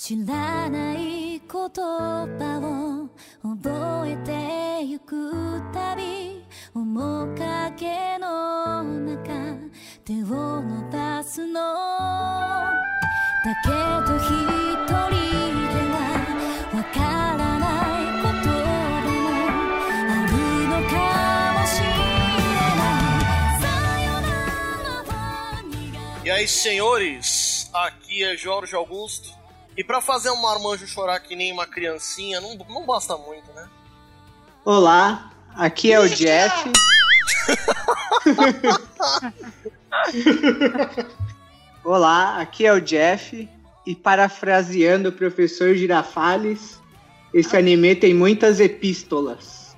知らない言葉を覚えてゆくたび面影の中手を伸ばすのだけど一人ではわからないこともあるのかもしれないさよならは苦い E aí, senhores, aqui é Jorge Augusto. e pra fazer um marmanjo chorar que nem uma criancinha, não, não basta muito, né? Olá, aqui é o Jeff. Olá, aqui é o Jeff. E parafraseando o professor Girafales, esse anime tem muitas epístolas.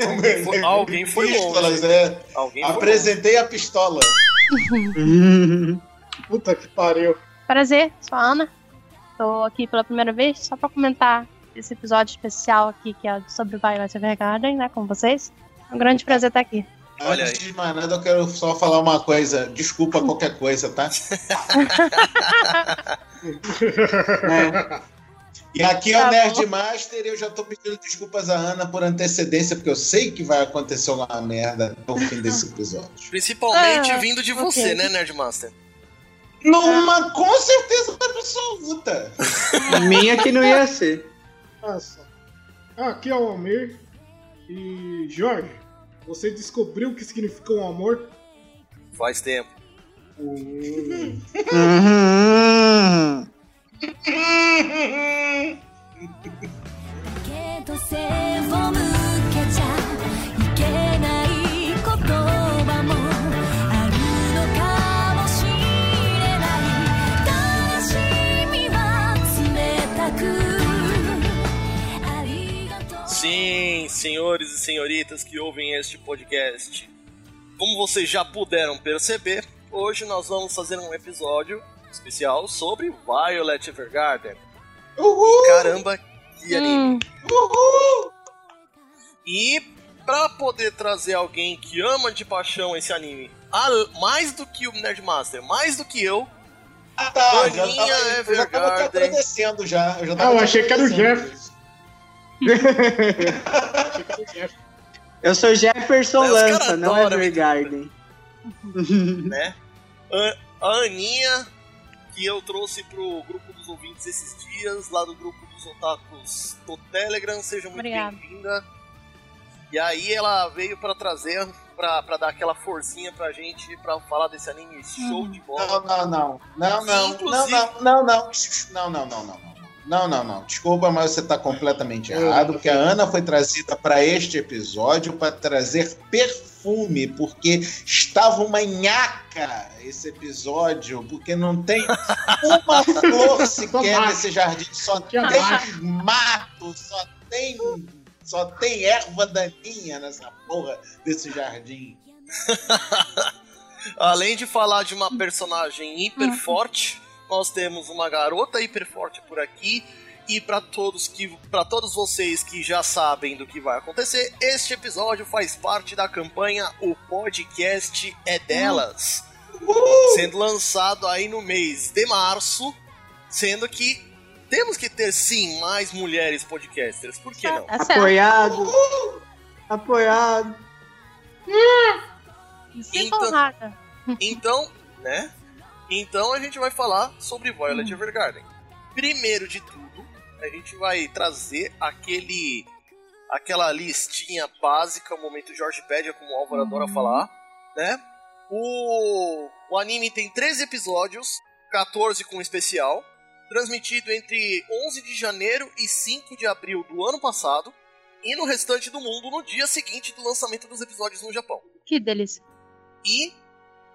Alguém foi, alguém foi Pistolas, longe. é. Alguém foi Apresentei a pistola. Puta que pariu. Prazer, sou a Ana. Tô aqui pela primeira vez só pra comentar esse episódio especial aqui que é sobre Violet Evergarden, né, com vocês. É um grande prazer estar aqui. Olha Antes de mais nada, eu quero só falar uma coisa. Desculpa qualquer coisa, tá? É, E aqui é Tá o bom. Nerdmaster e eu já tô pedindo desculpas à Ana por antecedência, porque eu sei que vai acontecer uma merda no fim desse episódio. Principalmente Ah, vindo de você, né, Nerdmaster? Numa com certeza absoluta. minha que não ia ser. Nossa. Aqui é o Almir. E Jorge, você descobriu o que significa um amor? Faz tempo. Hum, Uhum. けど背を向 Senhores e senhoritas que ouvem este podcast. Como vocês já puderam perceber, hoje nós vamos fazer um episódio especial sobre Violet Evergarden. Uhul! Caramba, que anime! Hum, Uhul! E pra poder trazer alguém que ama de paixão esse anime, mais do que o Nerdmaster, mais do que eu, Ah, tá. Eu já tava, eu já tava te Evergarden. agradecendo já. Eu já Ah, eu achei que era o. Jeff. Eu sou Jefferson É, Lança, não adoram Evergarden. né? A, a Aninha, que eu trouxe pro grupo dos ouvintes esses dias, lá do grupo dos otakus do Telegram, seja muito bem-vinda. E aí ela veio pra trazer, pra, pra dar aquela forcinha pra gente, pra falar desse anime show de bola. Não, não, não. Não, não. Inclusive- Não, não, não, não. Não, não, não, não. Não, não, não. Desculpa, mas você está completamente errado, porque a Ana foi trazida para este episódio para trazer perfume, porque estava uma nhaca esse episódio, porque não tem uma flor sequer nesse jardim, só tem mato. mato, só tem só tem erva daninha nessa porra desse jardim. Além de falar de uma personagem hiper forte, nós temos uma garota hiper forte por aqui. E para todos que para todos vocês que já sabem do que vai acontecer, este episódio faz parte da campanha O Podcast é Delas, sendo lançado aí no mês de março, sendo que temos que ter sim mais mulheres podcasters, por que não? é certo. Apoiado. Apoiado. Me sinto Então-. Então, né? Então a gente vai falar sobre Violet Evergarden. Primeiro de tudo, a gente vai trazer aquele aquela listinha básica, o momento Jorgepédia, como o Álvaro adora falar, né? O, o anime tem 13 episódios, 14 com especial, transmitido entre 11 de janeiro e 5 de abril do ano passado, e no restante do mundo no dia seguinte do lançamento dos episódios no Japão. Que delícia. E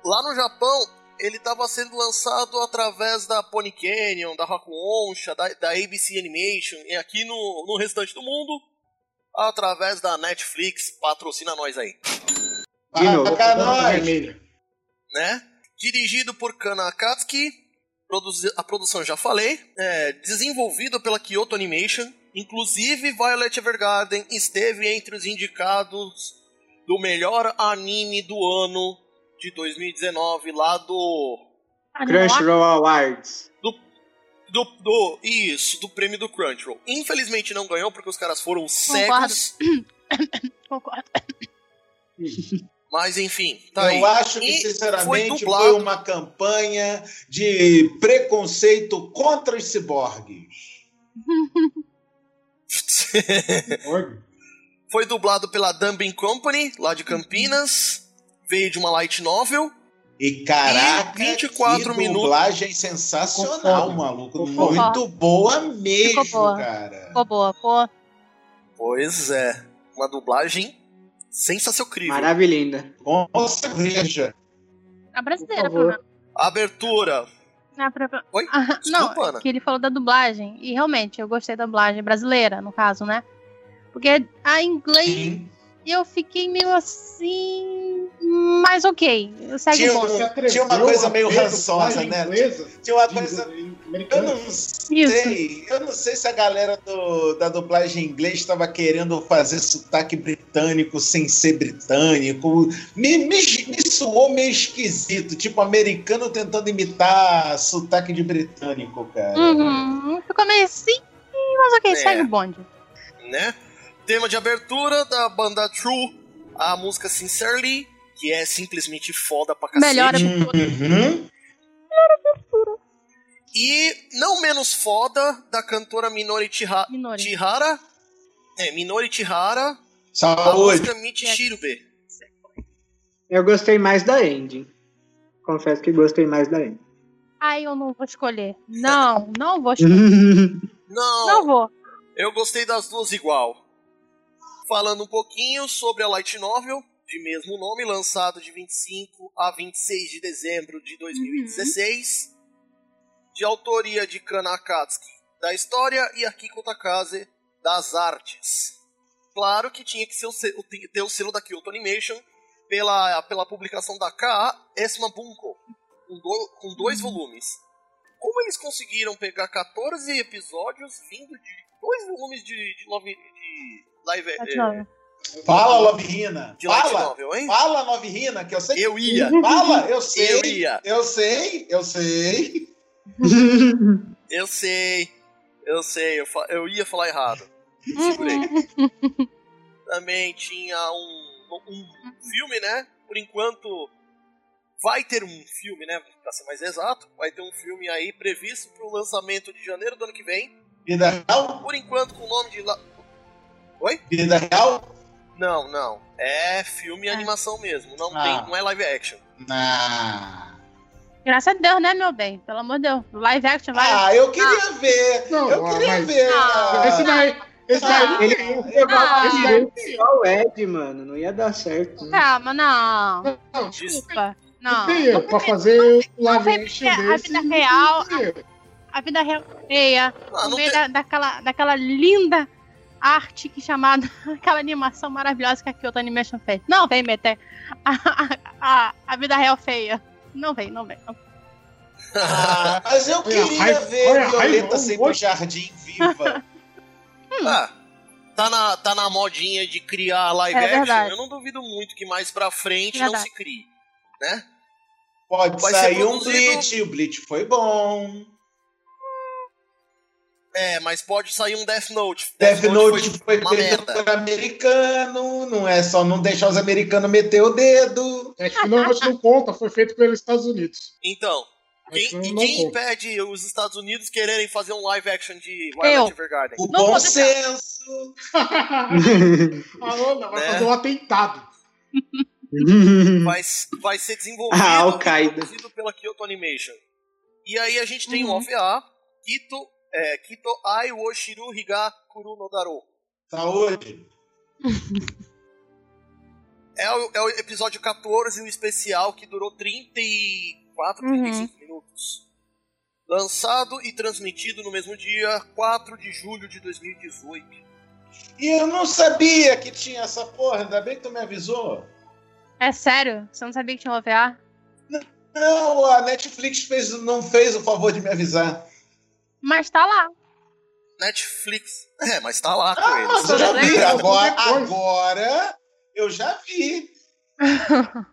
lá no Japão, ele estava sendo lançado através da Pony Canyon, da Raku Onsha, da, da ABC Animation, e aqui no, no restante do mundo, através da Netflix, patrocina nós aí, Bota nós! vermelho. né? Dirigido por Kana Akatsuki, produzi- a produção já falei, é, desenvolvido pela Kyoto Animation, inclusive Violet Evergarden esteve entre os indicados do melhor anime do ano de 2019, lá do Crunchyroll Awards. Do, do, isso, do prêmio do Crunchyroll. Infelizmente não ganhou porque os caras foram cegos. Concordo. Mas enfim, tá aí. Eu acho que, E foi sinceramente, foi, dublado. uma campanha de preconceito contra os ciborgues. Org. foi dublado pela Dumbing Company, lá de Campinas. Veio de uma light novel. E caraca, E 24 que minutos. dublagem sensacional, Concordo. maluco. Concordo. Muito boa mesmo, Ficou boa. cara. Ficou boa, pô. Pois é, uma dublagem sensacional. Maravilhinda. Com cerveja. A brasileira, Por favor. pelo menos. Abertura. Ah, Oi? Ah, Desculpa, não, Ana. que ele falou da dublagem. E realmente, eu gostei da dublagem brasileira, no caso, né? Porque a inglês Sim. Eu fiquei meio assim. Mas ok. Segue Tinha um- Tinha uma coisa meio rançosa, né? inglesa Tinha uma coisa. Eu não sei. Eu não sei se a galera do- da dublagem em inglês estava querendo fazer sotaque britânico sem ser britânico. Me, me, me soou meio esquisito. Tipo, americano tentando imitar sotaque de britânico, cara. Uhum, ficou meio assim. Mas ok, É. segue o bonde. né? Tema de abertura da banda True, a música Sincerely, que é simplesmente foda pra cacete. Melhora Uhum. E não menos foda da cantora Minori Minori. Chihara. É, Minori Chihara, a Saúde. música Michishirube. Eu gostei mais da ending. Confesso que gostei mais da ending. Ai, eu não vou escolher. Não, não vou escolher. Não, Não vou. eu gostei das duas igual. Falando um pouquinho sobre a Light Novel, de mesmo nome, lançado de 25 a 26 de dezembro de 2016. De autoria de Kana Akatsuki, da história, e Akiko Takase, das artes. Claro que tinha que ser o ter o selo da Kyoto Animation pela, pela publicação da K.A. Esma Bunko, com, do- com dois volumes. Como eles conseguiram pegar 14 episódios vindo de dois volumes de, de, de live Tá de novo. Fala, Lovirina. de Fala. novel, hein? Fala, Novirina, que eu sei. Eu ia, Fala, eu sei. eu ia, Eu sei, eu sei. eu sei, eu sei, eu, fa- eu ia falar errado. Segurei. Também tinha um, um filme, né? Por enquanto, vai ter um filme, né? Pra ser mais exato, vai ter um filme aí previsto para o lançamento de janeiro do ano que vem. Real? Por enquanto, com o nome de. La... Vida real? Não, não. É filme e Ah. animação mesmo. Não, Ah. tem, não é live action. Ah. Graças a Deus, né, meu bem? Pelo amor de Deus. Live action vai. Ah, eu queria ver. Não, eu ah, queria mas- ver. Ah. Esse daí. Esse daí. Ele não ia Ah. direito igual o Ed, mano. Não ia dar certo. né? Calma, não. Não, Desculpa. não pra fazer o live action a vida real- erro. A vida real feia. Ah, no meio tem- da, daquela, daquela linda arte que chamada. Aquela animação maravilhosa que a Kyoto Animation fez. Não vem meter a, a, a, vida real feia. Não vem, não vem. não. Ah, mas eu queria ver olha, Violeta sem o jardim viva. Ah, tá na, tá na modinha de criar live É action. verdade. Eu não duvido muito que mais pra frente não Verdade. se crie. Né? Pode Vai ser sair um Bleach. O Bleach foi bom. É, mas pode sair um Death Note. Death Note foi uma feito por americano. Não é só não deixar os americanos meter o dedo. É que não, conta, foi feito pelos Estados Unidos. Então, quem, e quem conta. impede os Estados Unidos quererem fazer um live action de Violet Evergarden? O Não bom senso. A Ana vai Né? fazer um atentado. Vai, vai ser desenvolvido Ah, e produzido pela Kyoto Animation. E aí a gente tem um Uhum. OVA, Kito, é, Kito Ai wo Shiru Higa Kuru no Daro. Saúde. É o, é o episódio 14, o especial, que durou 34, Uhum. 35 minutos. Lançado e transmitido no mesmo dia, 4 de julho de 2018. E eu não sabia que tinha essa porra. Ainda bem que tu me avisou. É sério? Você não sabia que tinha um OVA? Não, a Netflix fez, não fez o favor de me avisar. Mas tá lá. Netflix. É, mas tá lá com Ah, eles. mas eu já vi. Legal. Agora, agora eu já vi.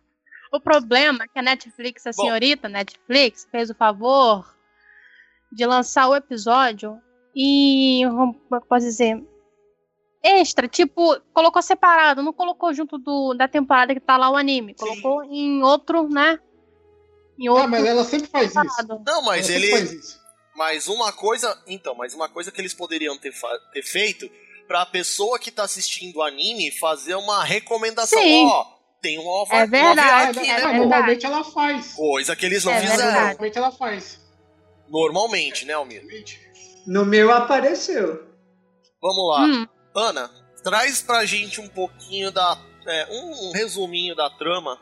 O problema é que a Netflix, a Bom. senhorita Netflix, fez o favor de lançar o episódio e, como eu posso dizer, extra, tipo, colocou separado, não colocou junto do, da temporada que tá lá o anime, colocou Sim. em outro, né? Em outro Ah, mas ela sempre faz isso. separado. Não, mas ela ele. Mas uma coisa. Então, mas uma coisa que eles poderiam ter, ter feito pra pessoa que tá assistindo o anime fazer uma recomendação. Sim. Ó, tem uma OVA, É verdade, aqui, é né? verdade. normalmente ela faz. Coisa que eles não É fizeram. verdade. Normalmente ela faz. Normalmente, né, Almir? No meu apareceu. Vamos lá. Hum, Ana, traz pra gente um pouquinho da. é, um, um resuminho da trama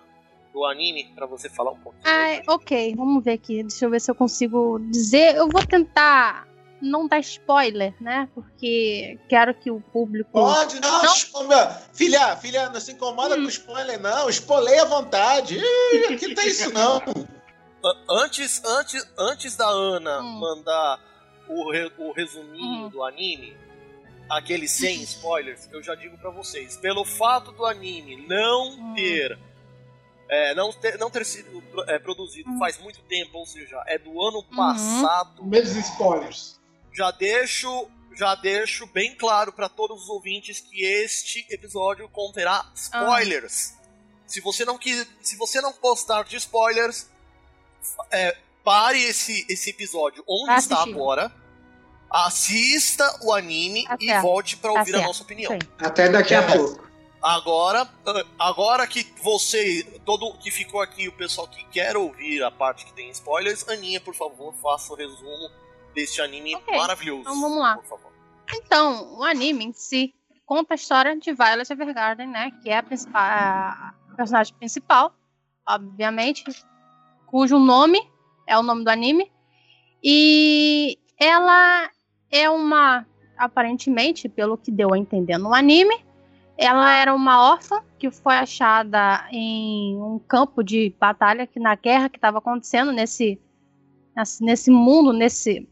do anime pra você falar um pouquinho. ai, ok, vamos ver aqui. Deixa eu ver se eu consigo dizer. Eu vou tentar não dar spoiler, né? Porque quero que o público. Pode, não, Não. filha, filha, não se incomoda Hum. com spoiler, não. Spoiler à vontade. Ih, Aqui tem isso, não. Antes, antes, antes da Ana Hum. mandar o, re- o resuminho Hum. do anime, aquele sem spoilers, eu já digo pra vocês, pelo fato do anime não Hum. ter. É, não, ter não ter sido é, produzido Hum. faz muito tempo, ou seja, é do ano passado, Menos spoilers. já deixo já deixo bem claro pra todos os ouvintes que este episódio conterá spoilers. Se você não quis, se você não gostar de spoilers, é, pare esse, esse episódio onde Vai está agora, assista o anime Tá e volte pra Tá ouvir a nossa opinião. Até daqui a pouco. Agora, agora que você, todo que ficou aqui, o pessoal que quer ouvir a parte que tem spoilers, Aninha, por favor, faça o resumo deste anime Ok, maravilhoso. então vamos lá. Por favor. Então, o anime em si conta a história de Violet Evergarden, né? Que é a, principal, a personagem principal, obviamente, cujo nome é o nome do anime. E ela é uma, aparentemente, pelo que deu a entender no anime, ela era uma órfã que foi achada em um campo de batalha que na guerra que estava acontecendo nesse, nesse mundo, nesse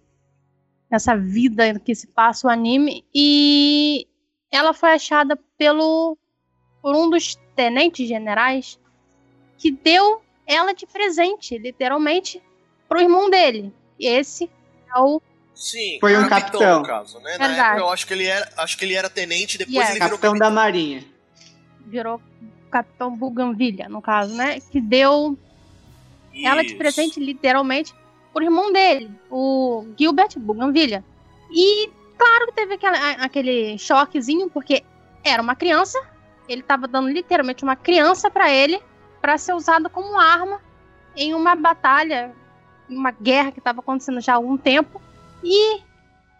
nessa vida que se passa o anime e ela foi achada pelo por um dos tenentes generais que deu ela de presente, literalmente, pro irmão dele. E esse é o Sim, Foi um no capitão. caso, né? Na época eu acho que ele era, acho que ele era tenente, depois Yeah. ele virou Capitão capitão. da Marinha. virou Capitão Bougainvillea, no caso, né? Que deu ela de Isso. presente, literalmente, pro irmão dele, o Gilbert Bougainvillea. E claro que teve aquela- aquele choquezinho, porque era uma criança, ele tava dando literalmente uma criança pra ele, pra ser usada como arma em uma batalha, em uma guerra que tava acontecendo já há algum tempo. E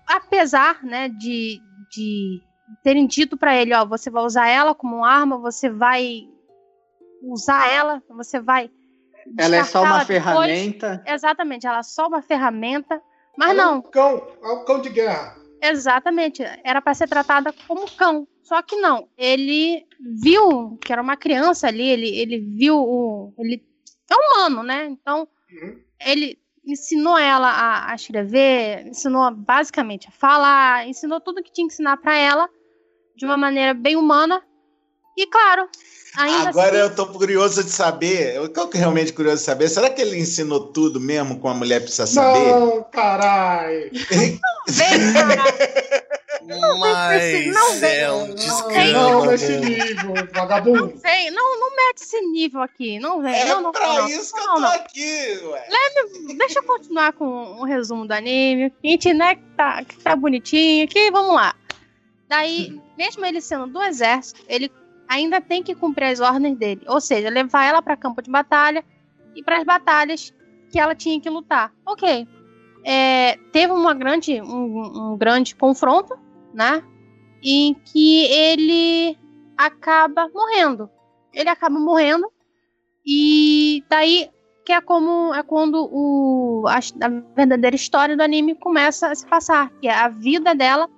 apesar, né, de, de terem dito pra ele, ó, você vai usar ela como arma, você vai usar ela, você vai Ela é só uma depois. ferramenta. Exatamente, ela é só uma ferramenta. Mas Ela é não, um cão, é um cão de guerra. exatamente. Era para ser tratada como cão. Só que não. Ele viu que era uma criança ali, ele, ele viu o. Ele é humano, né? Então, Uhum. ele ensinou ela a, a escrever, ensinou basicamente a falar, ensinou tudo que tinha que ensinar para ela de uma maneira bem humana. E claro, ainda Agora assim, eu tô curioso de saber, eu tô realmente curioso de saber, será que ele ensinou tudo mesmo com a mulher precisa saber? Não, caralho. vem, cara, Mas não vem. é um Não, desgrama. não nesse nível, vagabundo. vem, não, não mete esse nível aqui, não vem. É não, não, pra não, isso que não, eu tô não. aqui, ué. Deixa eu continuar com o resumo do anime. Gente, né, que tá, que tá bonitinho aqui, vamos lá. Daí, mesmo ele sendo do exército, ele ainda tem que cumprir as ordens dele. Ou seja, levar ela para campo de batalha e para as batalhas que ela tinha que lutar. Ok. É, teve uma grande, um, um grande confronto, né? Em que ele acaba morrendo. Ele acaba morrendo. E daí que é como é quando o, a, a verdadeira história do anime começa a se passar, que é a vida dela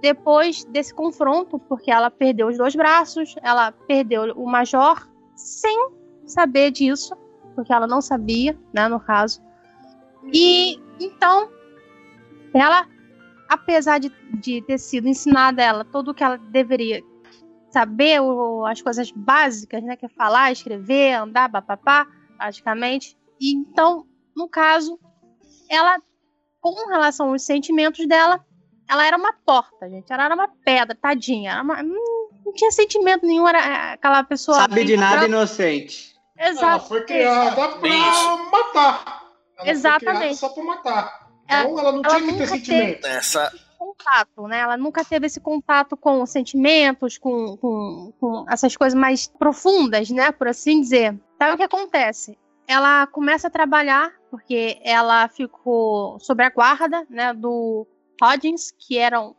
depois desse confronto, porque ela perdeu os dois braços, ela perdeu o major sem saber disso, porque ela não sabia, né, no caso. E então ela, apesar de, de ter sido ensinada a ela tudo o que ela deveria saber, o, as coisas básicas, né, que é falar, escrever, andar, papapá, praticamente. E então, no caso, ela com relação aos sentimentos dela, ela era uma porta, gente. Ela era uma pedra, tadinha. Era uma- hum, não tinha sentimento nenhum, era é, aquela pessoa. Sabe de nada branca. inocente. Ela Exato. foi criada pra matar. Ela Exatamente. Foi criada só pra matar. Ela- Então ela não ela tinha que ter nunca sentimento. Essa. contato, né? Ela nunca teve esse contato com os sentimentos, com, com, com essas coisas mais profundas, né? Por assim dizer. Então, o que acontece? Ela começa a trabalhar, porque ela ficou sob a guarda, né? Do Hodgins, que era um,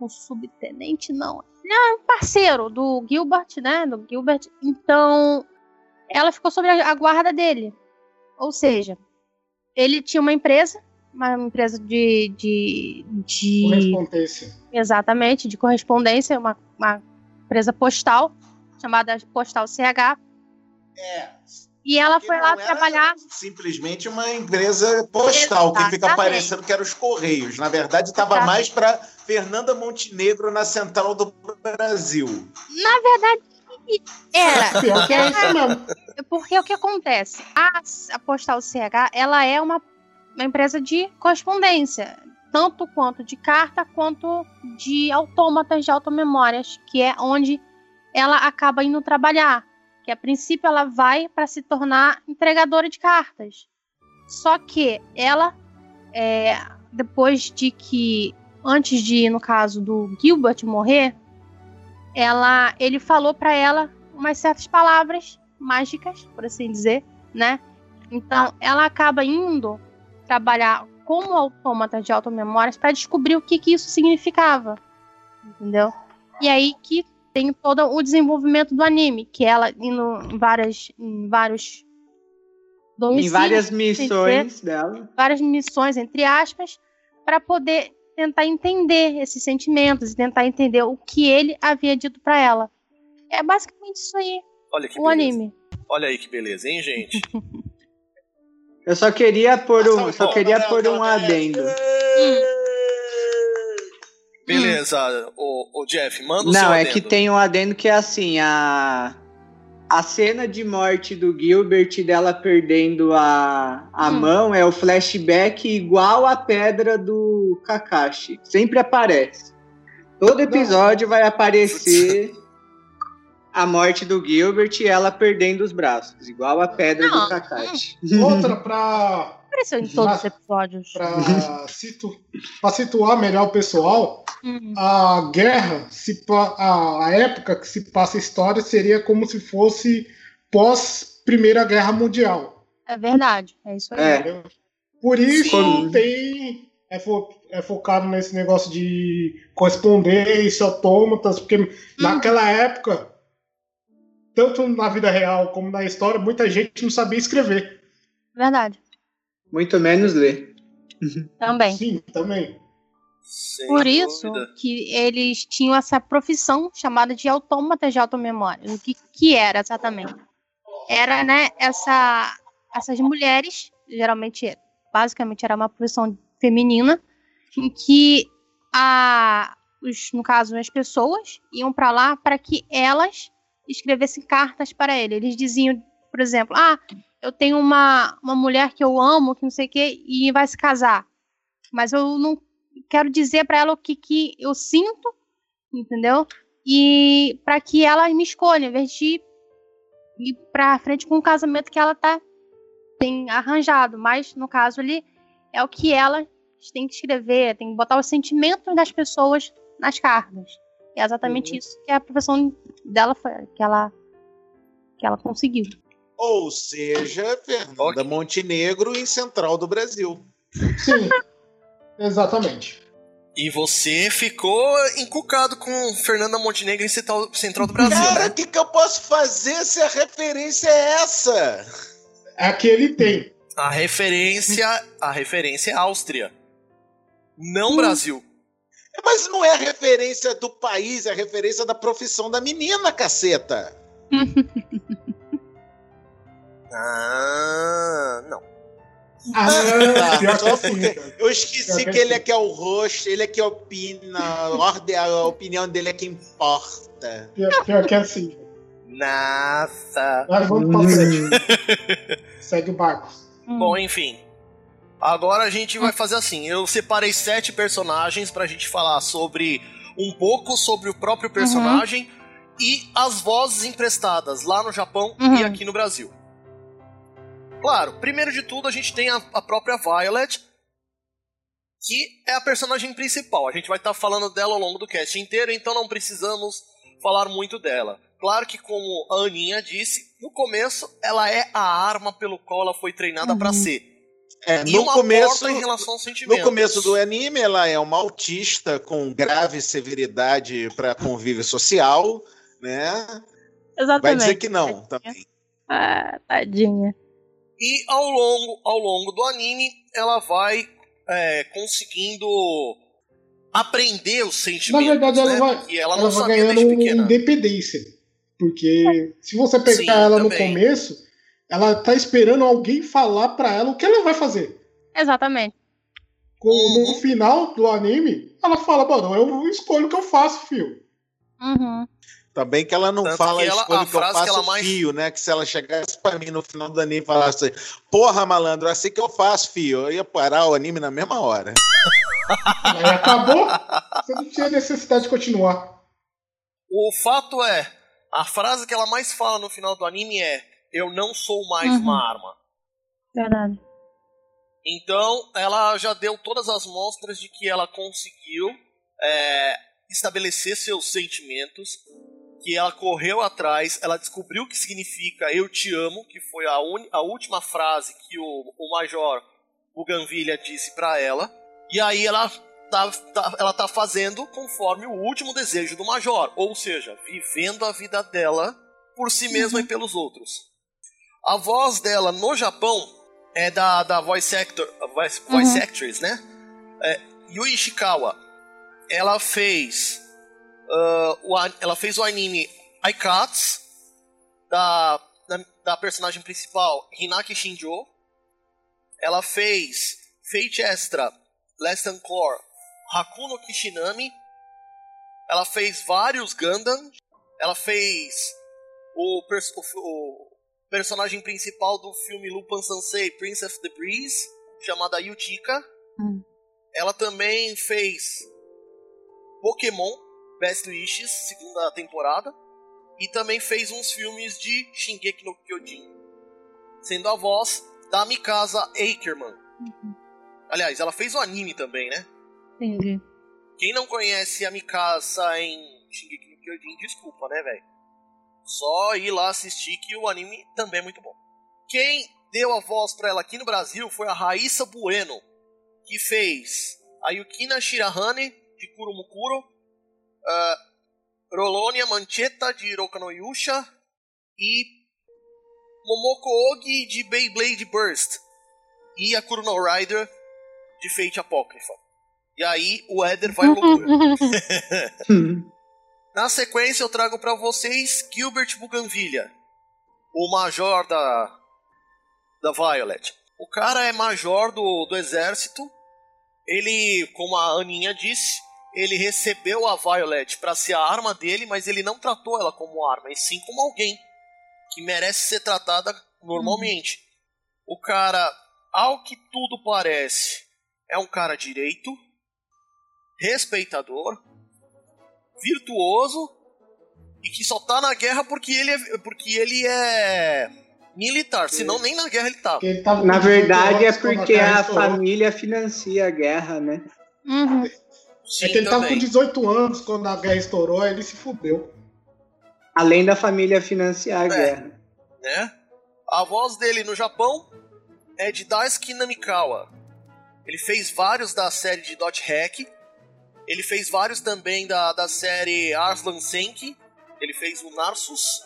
um subtenente, não. Era um parceiro do Gilbert, né? Do Gilbert. Então, ela ficou sob a, a guarda dele. Ou seja, ele tinha uma empresa, uma empresa de, de, de Correspondência. exatamente de correspondência, uma, uma empresa postal chamada Postal CH. É. E ela Que foi lá era trabalhar. Simplesmente uma empresa postal, que fica Exatamente. parecendo que era os Correios. Na verdade, estava Exatamente. mais para Fernanda Montenegro na central do Brasil. Na verdade, era. Pior que é isso mesmo. Porque o que acontece? A, a Postal CH, ela é uma, uma empresa de correspondência, tanto quanto de carta quanto de autômatas de automemórias, que é onde ela acaba indo trabalhar. Que a princípio ela vai para se tornar entregadora de cartas. Só que ela, é, depois de que, antes de, no caso do Gilbert morrer, ela, ele falou para ela umas certas palavras mágicas, por assim dizer, né? Então, ela acaba indo trabalhar como autômata de automemórias para descobrir o que, que isso significava, entendeu? E aí que tem todo o desenvolvimento do anime, que ela indo em várias, em vários Em várias missões dela. várias missões, entre aspas, para poder tentar entender esses sentimentos e tentar entender o que ele havia dito para ela. É basicamente isso aí, Olha que o beleza. anime. Olha aí que beleza, hein, gente? Eu só queria pôr um, só queria pôr um adendo. Beleza, o, Jeff, manda o seu Não, é adendo. que tem um adendo que é assim, a a cena de morte do Gilbert dela perdendo a, a Hum. mão é o flashback igual a pedra do Kakashi. Sempre aparece. Todo episódio vai aparecer a morte do Gilbert e ela perdendo os braços, igual a pedra Não. do Kakashi. Outra pra, Apareceu em todos os episódios. pra, situ, pra situar melhor o pessoal, Uhum. a guerra, se, a, a época que se passa a história seria como se fosse pós Primeira Guerra Mundial. É verdade, é isso aí. É. Por isso Sim. tem é, fo- é focado nesse negócio de correspondência, autômatas, porque naquela época, tanto na vida real como na história, muita gente não sabia escrever. Verdade. Muito menos ler. Também. Sim, também. Sem Por isso dúvida. que eles tinham essa profissão chamada de autômatas de automemória. O que, que era exatamente? Era, né, essa, essas mulheres, geralmente, basicamente era uma profissão feminina, em que a, os, no caso, as pessoas iam para lá para que elas escrevessem cartas para ele. Eles diziam, por exemplo, ah, eu tenho uma, uma mulher que eu amo, que não sei o quê, e vai se casar. Mas eu não quero dizer para ela o que, que eu sinto, entendeu? E para que ela me escolha, em vez de ir para frente com o casamento que ela tá tem arranjado, mas no caso ali é o que ela tem que escrever, tem que botar os sentimentos das pessoas nas cartas. E é exatamente Uhum. isso que a profissão dela foi, que ela que ela conseguiu. Ou seja, Fernanda. Montenegro em Central do Brasil. Sim, exatamente. E você ficou encucado com Fernanda Montenegro em Central, Central do Brasil, Cara, né? o que, que eu posso fazer se a referência é essa? É que ele tem. A referência, a referência é Áustria. Não Hum. Brasil. Mas não é a referência do país, é a referência da profissão da menina, caceta. Ah, não. Ah, tá. que Só porque. Eu esqueci que ele é que é o rosto, ele é que opina, a, ordem, a opinião dele é que importa. Pior, pior que assim. Nossa. Mas vamos pra frente. Segue o barco. Bom, enfim. Agora a gente vai fazer assim: eu separei sete personagens pra gente falar sobre um pouco sobre o próprio personagem uhum. e as vozes emprestadas lá no Japão uhum. e aqui no Brasil. Claro, primeiro de tudo a gente tem a, a própria Violet, que é a personagem principal. A gente vai estar tá falando dela ao longo do cast inteiro, então não precisamos falar muito dela. Claro que, como a Aninha disse, no começo ela é a arma pelo qual ela foi treinada uhum. para ser. É, no começo. No começo do anime, ela é uma autista com grave severidade para convívio social, né? Exatamente. Vai dizer que não também. Ah, tadinha. E ao longo, ao longo do anime, ela vai é, conseguindo aprender os sentimentos. Na verdade, ela né? vai, e ela, ela vai ganhando independência. Porque se você pegar Sim, ela também. no começo, ela tá esperando alguém falar para ela o que ela vai fazer. Exatamente. Com, uhum. No final do anime, ela fala, mano, eu escolho o que eu faço, filho. Uhum. Também que ela não Tanto fala que ela, escolha que eu faço que ela mais... fio, né? Que se ela chegasse pra mim no final do anime e falasse, porra, malandro, assim que eu faço, fio, eu ia parar o anime na mesma hora. Aí acabou, você não tinha necessidade de continuar. O fato é, a frase que ela mais fala no final do anime é: Eu não sou mais uhum. uma arma. Verdade. Então, ela já deu todas as mostras de que ela conseguiu é, estabelecer seus sentimentos, que ela correu atrás, ela descobriu o que significa eu te amo, que foi a, a última frase que o, o Major Buganvilha disse para ela. E aí ela tá, tá, ela tá fazendo conforme o último desejo do Major, ou seja, vivendo a vida dela por si mesma uhum. e pelos outros. A voz dela no Japão é da, da voice actor, voice, uhum. voice actress, né? É, Yui Ishikawa. Ela fez uh, o, ela fez o anime iCats, da, da, da, personagem principal Hinaki Shinjo. Ela fez Fate Extra, Less Than Core, Hakuno Kishinami. Ela fez vários Gundam. Ela fez o, o personagem principal do filme Lupin Sansei, Prince of the Breeze, chamada Yuchika. Hum. Ela também fez Pokémon, Best Wishes, segunda temporada, e também fez uns filmes de Shingeki no Kyojin, sendo a voz da Mikasa Ackerman. Uhum. Aliás, ela fez o anime também, né? Entendi. Quem não conhece a Mikasa em Shingeki no Kyojin, desculpa, né, velho? Só ir lá assistir que o anime também é muito bom. Quem deu a voz para ela aqui no Brasil foi a Raíssa Bueno, que fez a Yukina Shirahane de Kurumukuro, uh, Rolonia Manchetta de Hiroka no Yusha e Momoko Ogi de Beyblade Burst e a Kuruno Rider de Fate Apócrifa. E aí o Éder vai ao loucura. Na sequência eu trago para vocês Gilbert Buganvilha, o major da da Violet. O cara é major do, do exército. Ele, como a Aninha disse, ele recebeu a Violet para ser a arma dele, mas ele não tratou ela como arma, e sim como alguém que merece ser tratada normalmente. O cara, ao que tudo parece, é um cara direito, respeitador, virtuoso e que só tá na guerra porque ele é, porque ele é militar, senão nem na guerra ele tava. Ele tava na verdade é porque a família financia a guerra, né? Uhum. Sim, é que ele também. tava com 18 anos quando a guerra estourou, ele se fudeu. Além da família financiar a é, guerra. Né? A voz dele no Japão é de Daisuke Namikawa. Ele fez vários da série de Dot Hack. Ele fez vários também da, da série Arslan Senki. Ele fez o Narsus.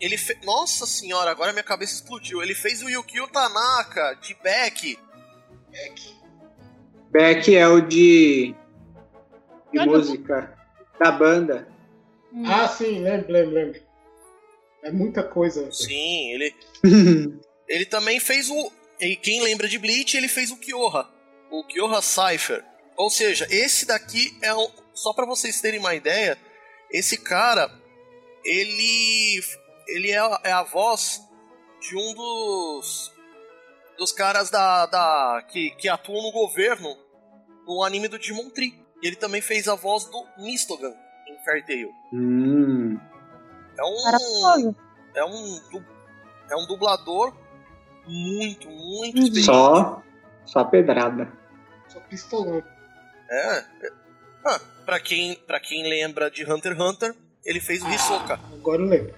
Ele fe... Nossa senhora, agora minha cabeça explodiu. Ele fez o Yukio Tanaka de Beck. Beck. Beck é o de de música da banda. Hum. Ah, sim, lembro, lembro, lembro. É muita coisa. Sim, ele. ele também fez o. E quem lembra de Bleach, ele fez o Kyoha. O Kyoha Cypher. Ou seja, esse daqui é um. Só para vocês terem uma ideia, esse cara. Ele. Ele é a, é a voz de um dos. dos caras da, da que, que atuam no governo no anime do Digimon Tree. E ele também fez a voz do Mistogan em Fairy Tail. Hum. É um é um é um dublador muito, muito Uhum. experiente. Só, só pedrada. Só pistolão. É. Ah, pra quem para quem lembra de Hunter x Hunter, ele fez o Hisoka. Agora eu lembro.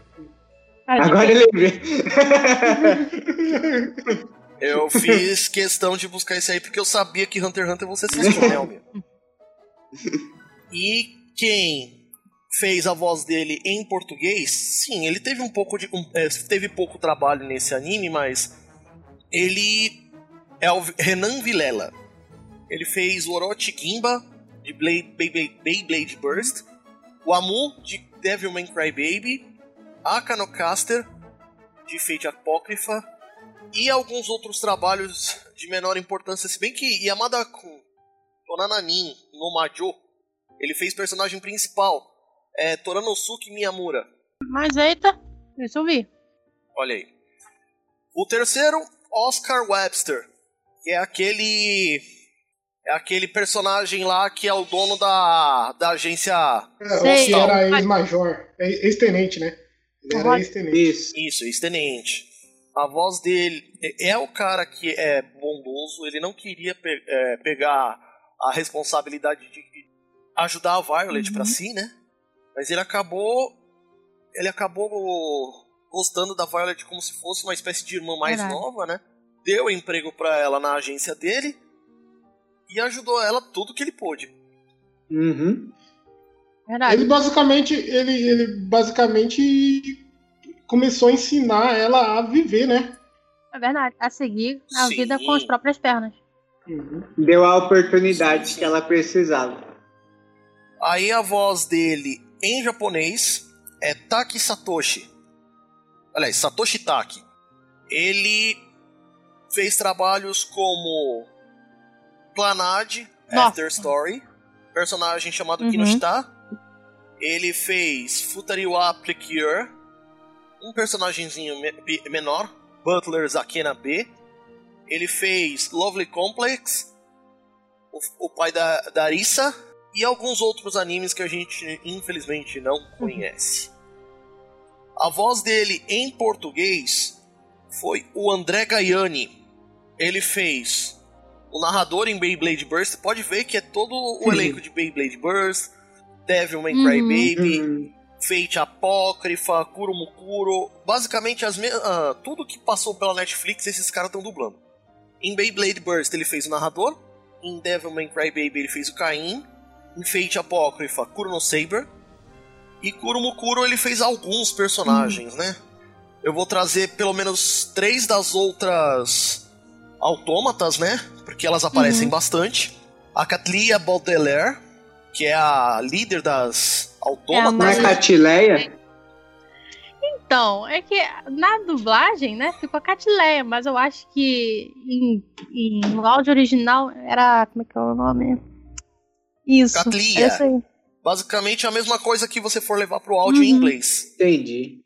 Cara, Agora eu lembrei. Eu fiz questão de buscar esse aí porque eu sabia que Hunter x Hunter você assistiu, né, Almir? E quem fez a voz dele em português, sim, ele teve um pouco de. um- é, teve pouco trabalho nesse anime, mas ele é o Renan Vilela. Ele fez o Orochi Gimba de Blade, Beyblade, Beyblade Burst, o Amu de Devilman Crybaby, Akano Caster de Fate Apócrifa e alguns outros trabalhos de menor importância, se bem que Yamada Kun, Tonananin, no Majo, ele fez personagem principal, é Toranosuke Miyamura. Mas eita, deixa eu ver. Olha aí. O terceiro, Oscar Webster, que é aquele é aquele personagem lá que é o dono da, da agência É, Sei. que era ex-major. é Ex-tenente, né? Ele era ex-tenente. Isso. Isso, ex-tenente. A voz dele é é o cara que é bondoso, ele não queria pe- é, pegar a responsabilidade de ajudar a Violet Uhum. pra si, né? Mas ele acabou. Ele acabou gostando da Violet como se fosse uma espécie de irmã mais Verdade. nova, né? Deu emprego pra ela na agência dele e ajudou ela tudo que ele pôde. Uhum. Verdade. Ele basicamente, ele, ele basicamente começou a ensinar ela a viver, né? É verdade. A seguir a Sim. vida com as próprias pernas. Uhum. Deu a oportunidade que ela precisava. Aí a voz dele em japonês é Taki Satoshi. Aliás, Satoshi Taki. Ele fez trabalhos como Planade, Nossa. After Story, personagem chamado Uhum. Kinoshita. Ele fez Futariwa Precure, um personagemzinho me- menor, Butler Zakena B. Ele fez Lovely Complex, o, o pai da, da Arisa, e alguns outros animes que a gente infelizmente não conhece. A voz dele em português foi o André Gaiani. Ele fez o narrador em Beyblade Burst. Pode ver que é todo o Uhum. elenco de Beyblade Burst, Devilman Uhum. Crybaby, Hum. Fate Apócrifa, Kurumukuro, basicamente as me- ah, tudo que passou pela Netflix esses caras estão dublando. Em Beyblade Burst ele fez o narrador, em Devilman Crybaby ele fez o Caim, em Fate Apócrifa, Kurono Saber, e Kurumukuro ele fez alguns personagens, né? Eu vou trazer pelo menos três das outras autômatas, né? Porque elas aparecem bastante. A Catlia Baudelaire, que é a líder das autômatas. Não é Mas- Catileia? Então, é que na dublagem, né, ficou a Catileia, mas eu acho que em, em- no áudio original era. Como é que é o nome? Isso. Catlia. É isso aí. Basicamente a mesma coisa que você for levar pro áudio em Uhum. inglês. Entendi.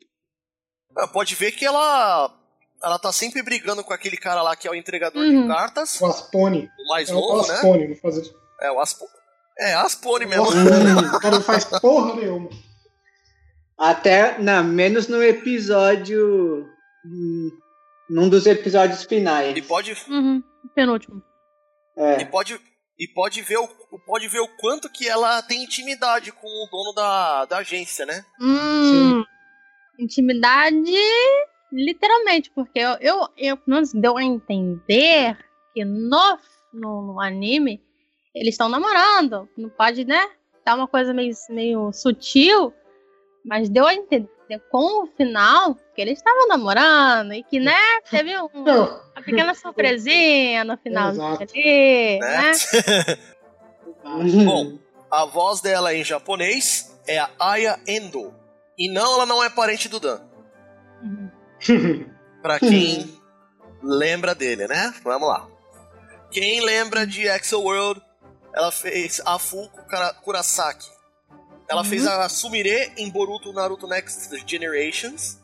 Ah, Pode ver que ela ela tá sempre brigando com aquele cara lá que é o entregador Uhum. de cartas, O Aspone. o mais É o novo, né? Aspone, não faz isso. É o Aspo... É, Aspone mesmo. O cara não faz porra nenhuma. Até, não, menos no episódio. Num dos episódios finais. E pode Uhum. Penúltimo. e É. pode e pode ver o pode ver o quanto que ela tem intimidade com o dono da, da agência, né? Hum, intimidade, literalmente, porque eu, eu, eu menos deu a entender que no, no, no anime eles estão namorando. Não pode, né? Tá uma coisa meio, meio sutil, mas deu a entender com o final que eles estavam namorando e que, né, teve um- Não, uma pequena surpresinha no final ali, né? né? Bom, a voz dela em japonês é a Aya Endo. E não, ela não é parente do Dan. Uhum. Pra quem lembra dele, né? Vamos lá. Quem lembra de Axel World, ela fez a Fuku Kurasaki. Ela fez a Sumire em Boruto Naruto Next Generations.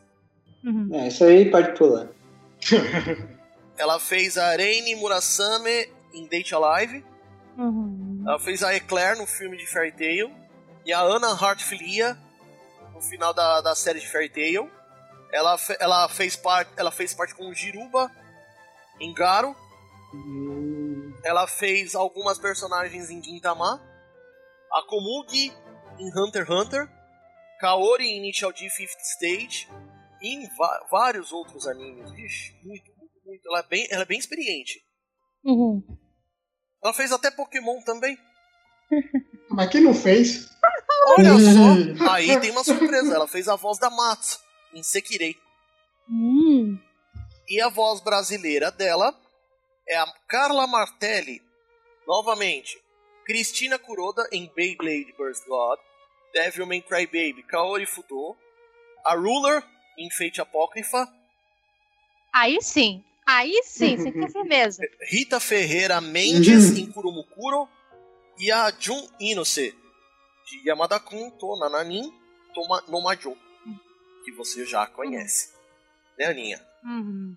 Uhum. É, isso aí pode pular. ela fez a Reine Murasame em Date Alive. Uhum. Ela fez a Eclair no filme de Fairy Tail. E a Anna Hartfilia no final da, da série de Fairy Tail. Ela, fe- ela, fez parte, ela fez parte com o Jiruba em Garo. Ela fez algumas personagens em Gintama. A Komugi em Hunter x Hunter. Kaori em Initial D Fifth Stage. E em vários outros animes. Ixi, muito, muito, muito. Ela é bem, ela é bem experiente. Uhum. Ela fez até Pokémon também. Mas quem não fez? Olha só, aí tem uma surpresa. Ela fez a voz da Matsu em Sekirei. Hum. E a voz brasileira dela é a Carla Martelli. Novamente, Cristina Kuroda em Beyblade Burst God. Devilman Crybaby, Kaori Fudo. A Ruler em Fate Apócrifa. Aí sim. Aí sim, sem ter firmeza. Rita Ferreira Mendes em Kurumukuro. E a Jun Inose de Yamada-kun Nananin Toma- no Majo. Que você já conhece. Né, Aninha? Uhum.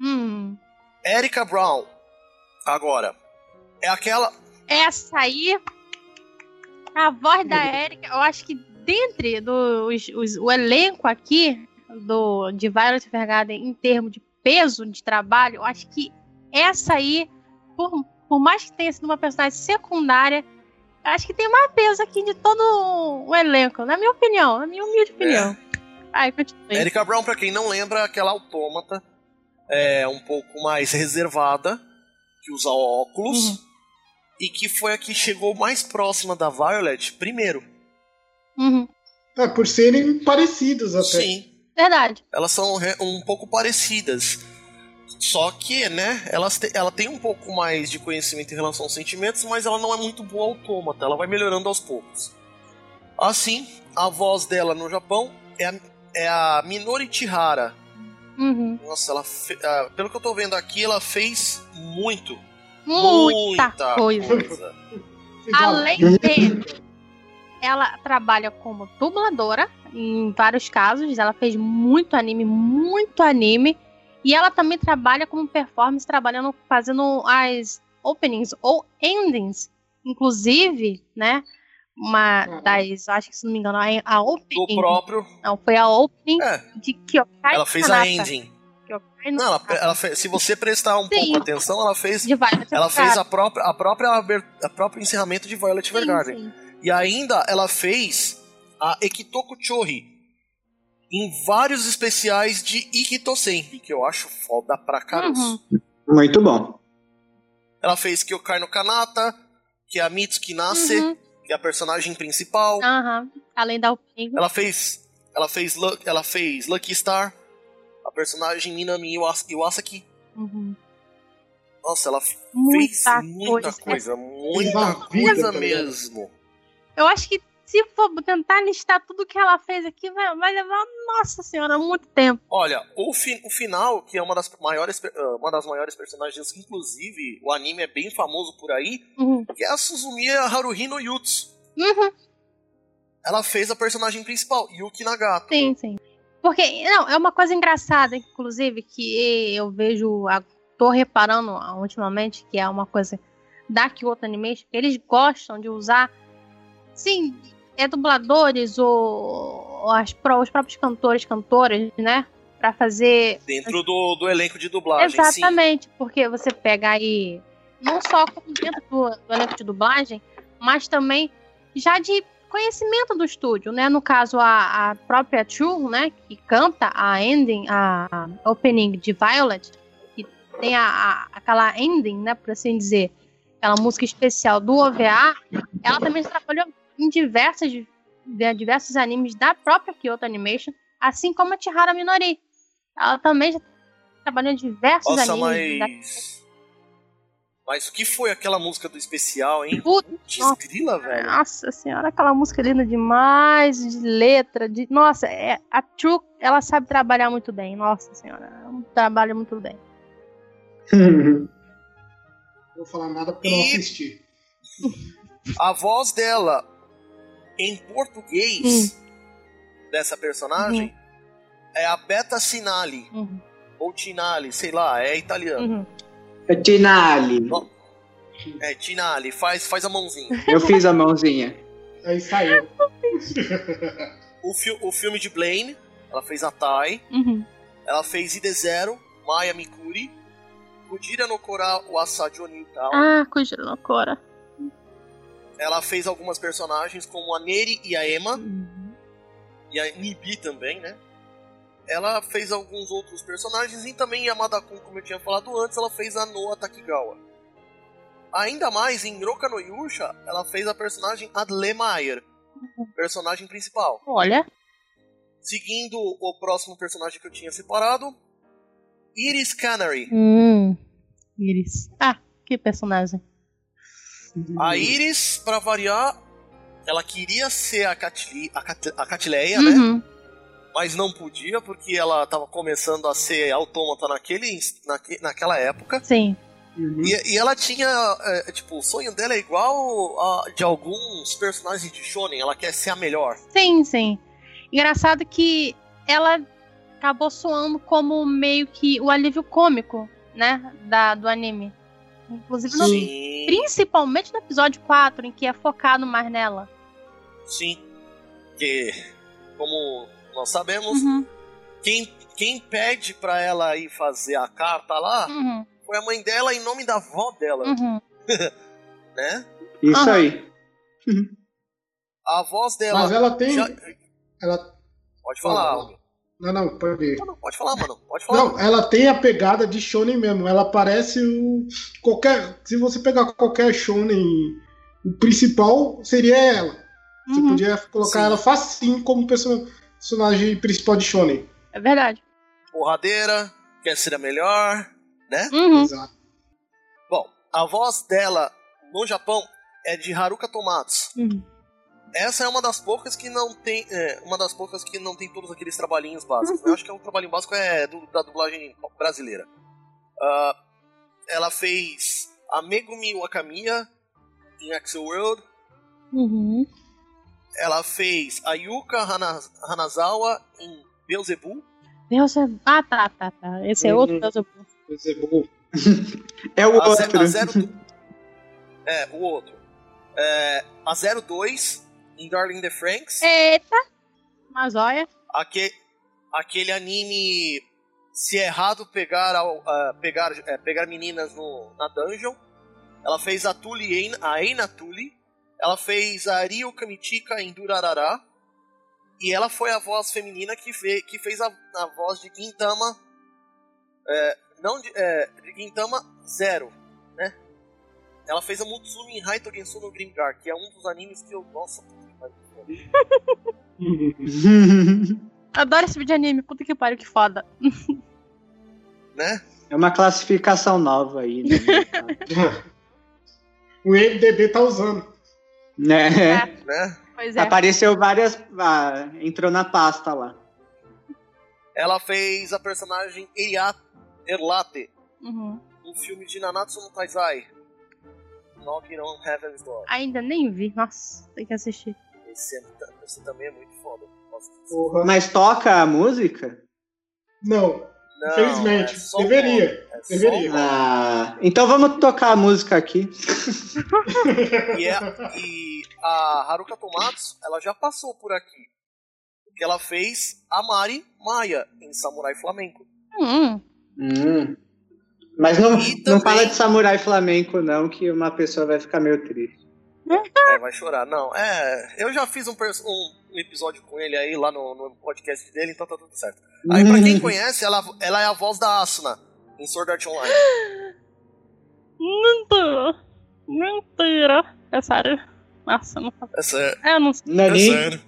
Uhum. Erika Brown. Agora, é aquela. Essa aí, a voz da Erika, eu acho que dentre dos, os- o elenco aqui do, de Violet Evergarden em termos de peso de trabalho, eu acho que essa aí, por, por mais que tenha sido uma personagem secundária, acho que tem mais peso aqui de todo o elenco, na minha opinião, na minha humilde opinião. Ai, continue. Erika Brown, pra quem não lembra, é aquela autômata é um pouco mais reservada, que usa óculos, Uhum. e que foi a que chegou mais próxima da Violet primeiro. Uhum. É, por serem parecidos até. Sim, Verdade. elas são um pouco parecidas. Só que, né, elas te- ela tem um pouco mais de conhecimento em relação aos sentimentos, mas ela não é muito boa autômata, ela vai melhorando aos poucos. Assim, a voz dela no Japão é a, é a Minori Chihara. Uhum. Nossa, ela fe- ah, pelo que eu tô vendo aqui, ela fez muito, Muita, coisa. coisa. Além de ela trabalha como dubladora em vários casos, ela fez muito anime, muito anime, e ela também trabalha como performance, trabalhando, fazendo as openings ou endings, inclusive, né? Uma das, acho que se não me engano, a, a Do opening, próprio. não, foi a opening É, de Kyokai ela fez a Kanata. ending. Kyokai no Não, ela, ela fe- se você prestar um Sim. pouco atenção, ela fez. de Violet Ela fez a própria, a própria, a próprio encerramento de Violet Evergarden. sim. E ainda ela fez a Ekitoku Chori em vários especiais de Ikitosen, que eu acho foda pra caralho. Uhum. Muito bom. Ela fez Kyokai no Kanata, que é a Mitsuki Nase, Uhum. Que é a personagem principal. Aham. Além da. Ela fez. Ela fez, ela fez Lucky Star, a personagem Minami Iwas- Iwasaki. Uhum. Nossa, ela fez Muita muita coisa. coisa, muita uma vida, coisa mesmo. Eu acho que se for tentar listar tudo que ela fez aqui, vai, vai levar, nossa senhora, muito tempo. Olha, o, fi- o final, que é uma das maiores, ah, uma das maiores personagens, inclusive o anime é bem famoso por aí, Uhum. que é a Suzumiya Haruhi no Yutsu. Uhum, Ela fez a personagem principal, Yuki Nagato. sim, sim. Porque, não, é uma coisa engraçada, inclusive, que eu vejo, a- tô reparando ah, ultimamente, que é uma coisa da Kyoto Animation, que eles gostam de usar, sim, é dubladores ou, as, os próprios cantores, cantoras, né? Pra fazer Dentro do, do elenco de dublagem, sim. Exatamente, porque você pega aí, não só dentro do, do elenco de dublagem, mas também já de conhecimento do estúdio, né? No caso, a, a própria Chu, né? Que canta a ending, a, a opening de Violet, que tem a, a- aquela ending, né? Por assim dizer, aquela música especial do OVA, ela também trabalhou em diversas, de- diversos animes da própria Kyoto Animation, assim como a Chihara Minori. Ela também já trabalhou em diversos Nossa, animes. da- mas. Mas o que foi aquela música do especial, hein? Puta, Putz, grila, velho. Nossa senhora, aquela música linda demais, de letra, de. Nossa, é, a True, ela sabe trabalhar muito bem. Nossa senhora, ela trabalha muito bem. Não vou falar nada porque eu não E- assisti. A voz dela em português dessa personagem é a Beta Sinali. Uhum. ou Tinali, sei lá, é italiano. Uhum. É Tinali. É, Tinali, faz, faz a mãozinha. Eu fiz a mãozinha. Aí saiu. O, fi o filme de Blaine, ela fez a Tai. Uhum. Ela fez Ide Zero, Maya Mikuri. Kudira no Kora Wasadi Oniutao. Ah, Kujiro no Kora. Ela fez algumas personagens como a Neri e a Emma. Uhum. E a Nibi também, né? Ela fez alguns outros personagens e também Yamada Kun, como eu tinha falado antes, ela fez a Noa Takigawa. Ainda mais, em Roka no Yusha, ela fez a personagem Adle Maier, personagem principal. Olha. Seguindo o próximo personagem que eu tinha separado, Iris Canary. Hum. Iris. Ah, que personagem. A Iris, pra variar, ela queria ser a, Catli, a, Cat, a Catleia, né? Uhum. Mas não podia porque ela tava começando a ser autômata naquele, naque, naquela época. Sim. Uhum. E, e ela tinha, é, tipo, o sonho dela é igual a de alguns personagens de Shonen, ela quer ser a melhor. Sim, sim. Engraçado que ela acabou soando como meio que o alívio cômico, né? Da, do anime. Inclusive, no- Sim. principalmente no episódio 4, em que é focado mais nela. Sim. Que, como nós sabemos, Uhum, quem, quem pede pra ela ir fazer a carta lá uhum, foi a mãe dela em nome da avó dela, uhum. né? Isso aí. A voz dela. Mas ela tem. já- Ela... Pode falar, Alvin. Não, não, pode ir. Não, não, pode falar, mano. Pode falar. Não, ela tem a pegada de shonen mesmo. Ela parece o qualquer. Se você pegar qualquer shonen, o principal seria ela. Você Uhum, podia colocar Sim. ela facinho como perso- personagem principal de shonen. É verdade. Porradeira, quer ser a melhor, né? Uhum. Exato. Bom, a voz dela no Japão é de Haruka Tomatsu. Uhum. Essa é uma das poucas que não tem. é, uma das poucas que não tem todos aqueles trabalhinhos básicos. Eu acho que é um trabalhinho básico é do- da dublagem brasileira. Ah, ela fez a Megumi Wakamiya em Axel World. Uhum. Ela fez a Yuka Hana- Hanazawa em Beelzebub. Deus é... Ah, tá, tá, tá. Esse é Uhum. outro Deus é bom. Esse é. É o A, ze- outro. a zero, é, o outro. É, a 02 em Darling the Franks. Eita! Mas olha. Aque, aquele anime se é errado pegar ah, pegar é, pegar meninas no, na dungeon. Ela fez a Tuli a Eina Tuli. Ela fez a Ryo Kamichika em Durarara. E ela foi a voz feminina que, fe, que fez a, a voz de Gintama. É, não de, é, de Gintama Zero, né? Ela fez a Mutsumi em Haito Gensu no Grimgar, que é um dos animes que eu. Nossa. Adoro esse vídeo de anime. Puta que pariu, que foda. né? É uma classificação nova aí. Né? o MDB tá usando. né? né? Pois é. Apareceu várias. ah, entrou na pasta lá. Ela fez a personagem Eria Erlate Uhum. no filme de Nanatsu no Taizai. Knocking on Heaven's Door. Ainda nem vi. Nossa, tem que assistir. É- esse também é muito foda. Mas toca a música? Não, não, infelizmente. é deveria. é deveria. Ah, então vamos tocar a música aqui. E, é- e a Haruka Tomatsu, ela já passou por aqui. Porque ela fez a Mari Maia em Samurai Flamenco. Hum. Hum. Mas não, E não também- fala de samurai flamenco, não, que uma pessoa vai ficar meio triste. É, vai chorar. Não, é. Eu já fiz um, um episódio com ele aí lá no, no podcast dele, então tá tudo certo. Aí, pra quem conhece, ela, ela é a voz da Asuna em Sword Art Online. Mentira. Mentira. É sério. Nossa, não É sério. Eu não sei. É Nani? sério.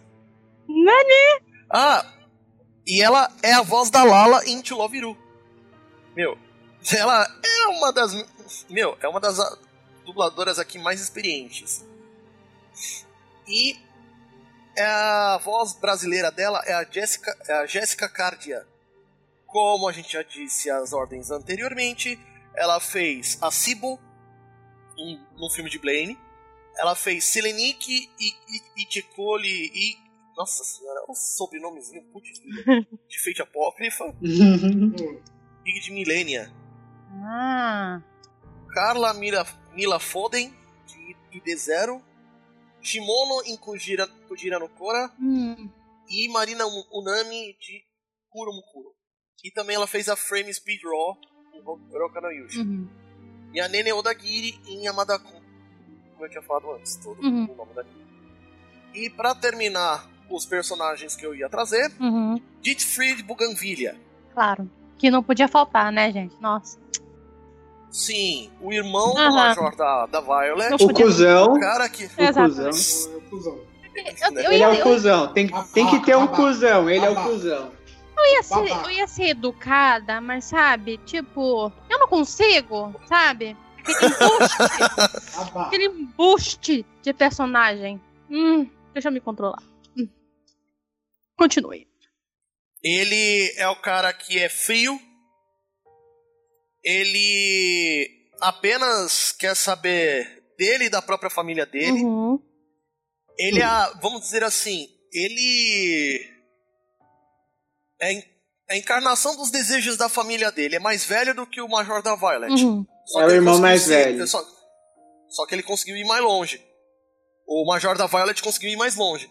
Ah, e ela é a voz da Lala em You. Meu, ela é uma das. Meu, é uma das dubladoras aqui mais experientes. E a voz brasileira dela é a Jessica, é a Jessica Cardia. Como a gente já disse as ordens anteriormente, ela fez a Sibo em- no filme de Blaine. Ela fez Selenique e, e, e Ticoli e. Nossa senhora, é um sobrenomezinho putz, de feita apócrifa. Big de Millennia. Ah. Carla Mila, Mila Foden, de ID0. Shimono em Kujira, no Kora. Hum. E Marina Unami de Kuromukuro. E também ela fez a Frame Speed Raw em Roka no Yushi. Uhum. E a Nene Odagiri em Yamada-kun. Como eu tinha falado antes, todo Uhum. o nome daqui. E pra terminar os personagens que eu ia trazer, Uhum. Dietfried Bougainvillea. Claro. Que não podia faltar, né, gente? Nossa. Sim, o irmão do. Major da, da Violet. O cuzão. O cara que. O cuzão. É, cuzão. Eu, eu Ele é o eu, cuzão. Tem, tem que ter um cuzão. Ele é o cuzão. ia ser, eu ia ser educada, mas sabe? Tipo, eu não consigo, sabe? Aquele embuste, aquele embuste de personagem. Hum, deixa eu me controlar. Hum. Continue. Ele é o cara que é frio. Ele apenas quer saber dele e da própria família dele. Uhum. Ele é, a- vamos dizer assim, ele é a en- a encarnação dos desejos da família dele. É mais velho do que o Major da Violet. Uhum. Só É o que ele irmão conseguiu mais ser- velho. Só, só que ele conseguiu ir mais longe. O Major da Violet conseguiu ir mais longe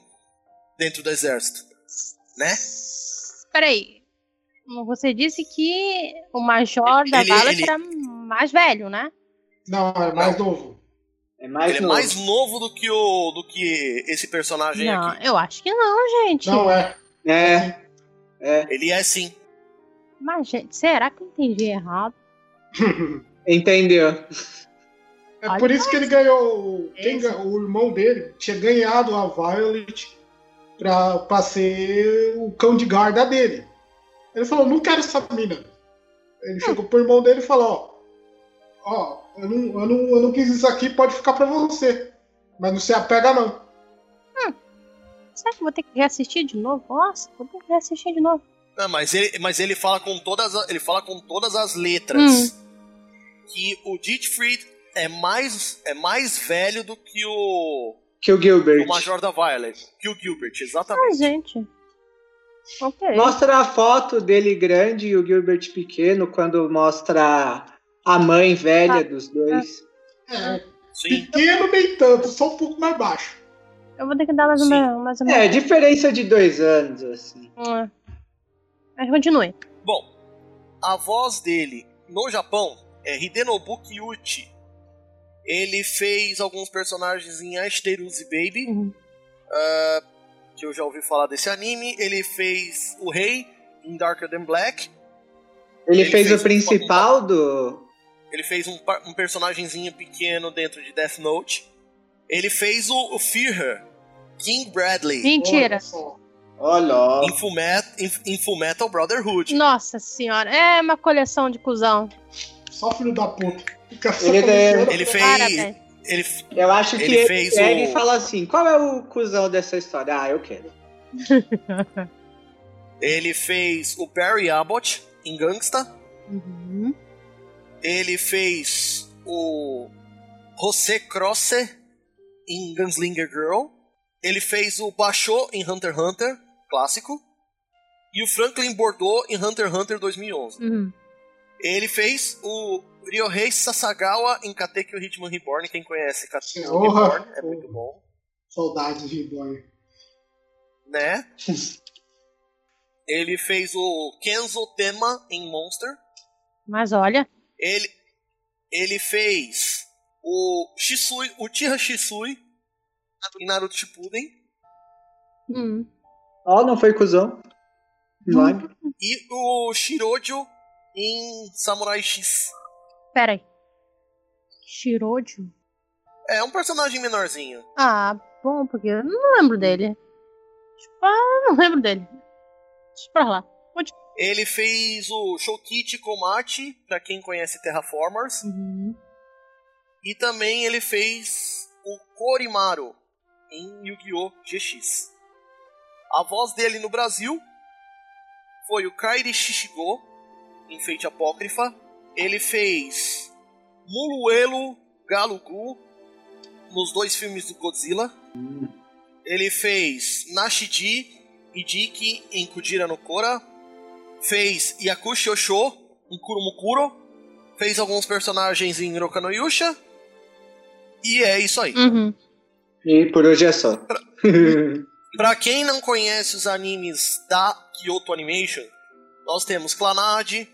dentro do exército, né? Peraí. Você disse que o Major da Ele- ele- era mais velho, né? Não, é mais novo. É mais ele é novo. mais novo do que o do que esse personagem Não, aqui. eu acho que não, gente. Não, é. É. É. Ele é sim. Mas, gente, será que eu entendi errado? Entendeu? É Olha por isso que ele ganhou. Quem, Esse. ga- o irmão dele tinha ganhado a Violet pra, pra ser o cão de guarda dele. Ele falou: Não quero essa mina. Ele chegou pro irmão dele e falou: Ó, ó eu, não, eu, não, eu não quis isso aqui, pode ficar pra você. Mas não se apega, não. Será que eu vou ter que reassistir de novo? Nossa, vou ter que reassistir de novo. Não, mas ele, mas ele fala com todas, ele fala com todas as letras Hum. que o Dietfried é mais é mais velho do que o, Que o Gilbert. o Major da Violet, que o Gilbert, Ah, exatamente. gente. Ok. Mostra a foto dele grande e o Gilbert pequeno quando mostra a mãe velha dos dois. É, Sim. pequeno nem tanto, só um pouco mais baixo. Eu vou ter que dar mais Sim. uma, mais uma. É, diferença de dois anos, assim. Hum. Mas continue. Bom, a voz dele no Japão é Hidenobu Kyuchi. Ele fez alguns personagens em Ashiteruzi Baby, Uhum. ah, que eu já ouvi falar desse anime. Ele fez o Rei em Darker Than Black. Ele, Ele fez, fez o um- principal do. Ele fez um, um personagemzinho pequeno dentro de Death Note. Ele fez o, o Fear, King Bradley, Mentira. Olha em, Full Met- em- em Full Metal Brotherhood. Nossa senhora. É uma coleção de cuzão. Só filho da puta. Ele colecionando. Ele fez. Parabéns. Ele, eu acho que Ele ele, fez pega o- e fala assim: qual é o cuzão dessa história? Ah, eu quero. ele fez o Barry Abbott em Gangsta. Uhum. Ele fez o José Croce em Gunslinger Girl. Ele fez o Basho em Hunter x Hunter, clássico. E o Franklin Bordeaux em Hunter x Hunter 2011. Uhum. Ele fez o Ryohei Sasagawa em Katekyo Hitman Reborn. Quem conhece Katekyo Porra! Reborn é muito bom, Saudades de boy. né? Ele fez o Kenzo Tema em Monster. Mas olha. Ele, ele fez o Shisui, o Tira Shisui em Naruto Shippuden Hum. Ó, não foi cuzão. Milagre. e o Shirojo em Samurai X. Pera aí. Shirojo? É um personagem menorzinho. Ah, bom, porque eu não lembro dele. Ah, não lembro dele. Deixa pra lá. Continua. Ele fez o Shokichi Komachi, pra quem conhece Terraformers, Uhum. e também ele fez o Korimaru em Yu-Gi-Oh! GX. A voz dele no Brasil foi o Kairi Shishigo em Fate Apócrifa. Ele fez Muluelo Galugu nos dois filmes do Godzilla. Ele fez Nashiji e Diki em Kujira no Kora. Fez Yakushi Osho em Kurumukuro, fez alguns personagens em Hiroka no Yusha, e é isso aí. Uhum. E por hoje é só. Pra quem não conhece os animes da Kyoto Animation, nós temos Clannad,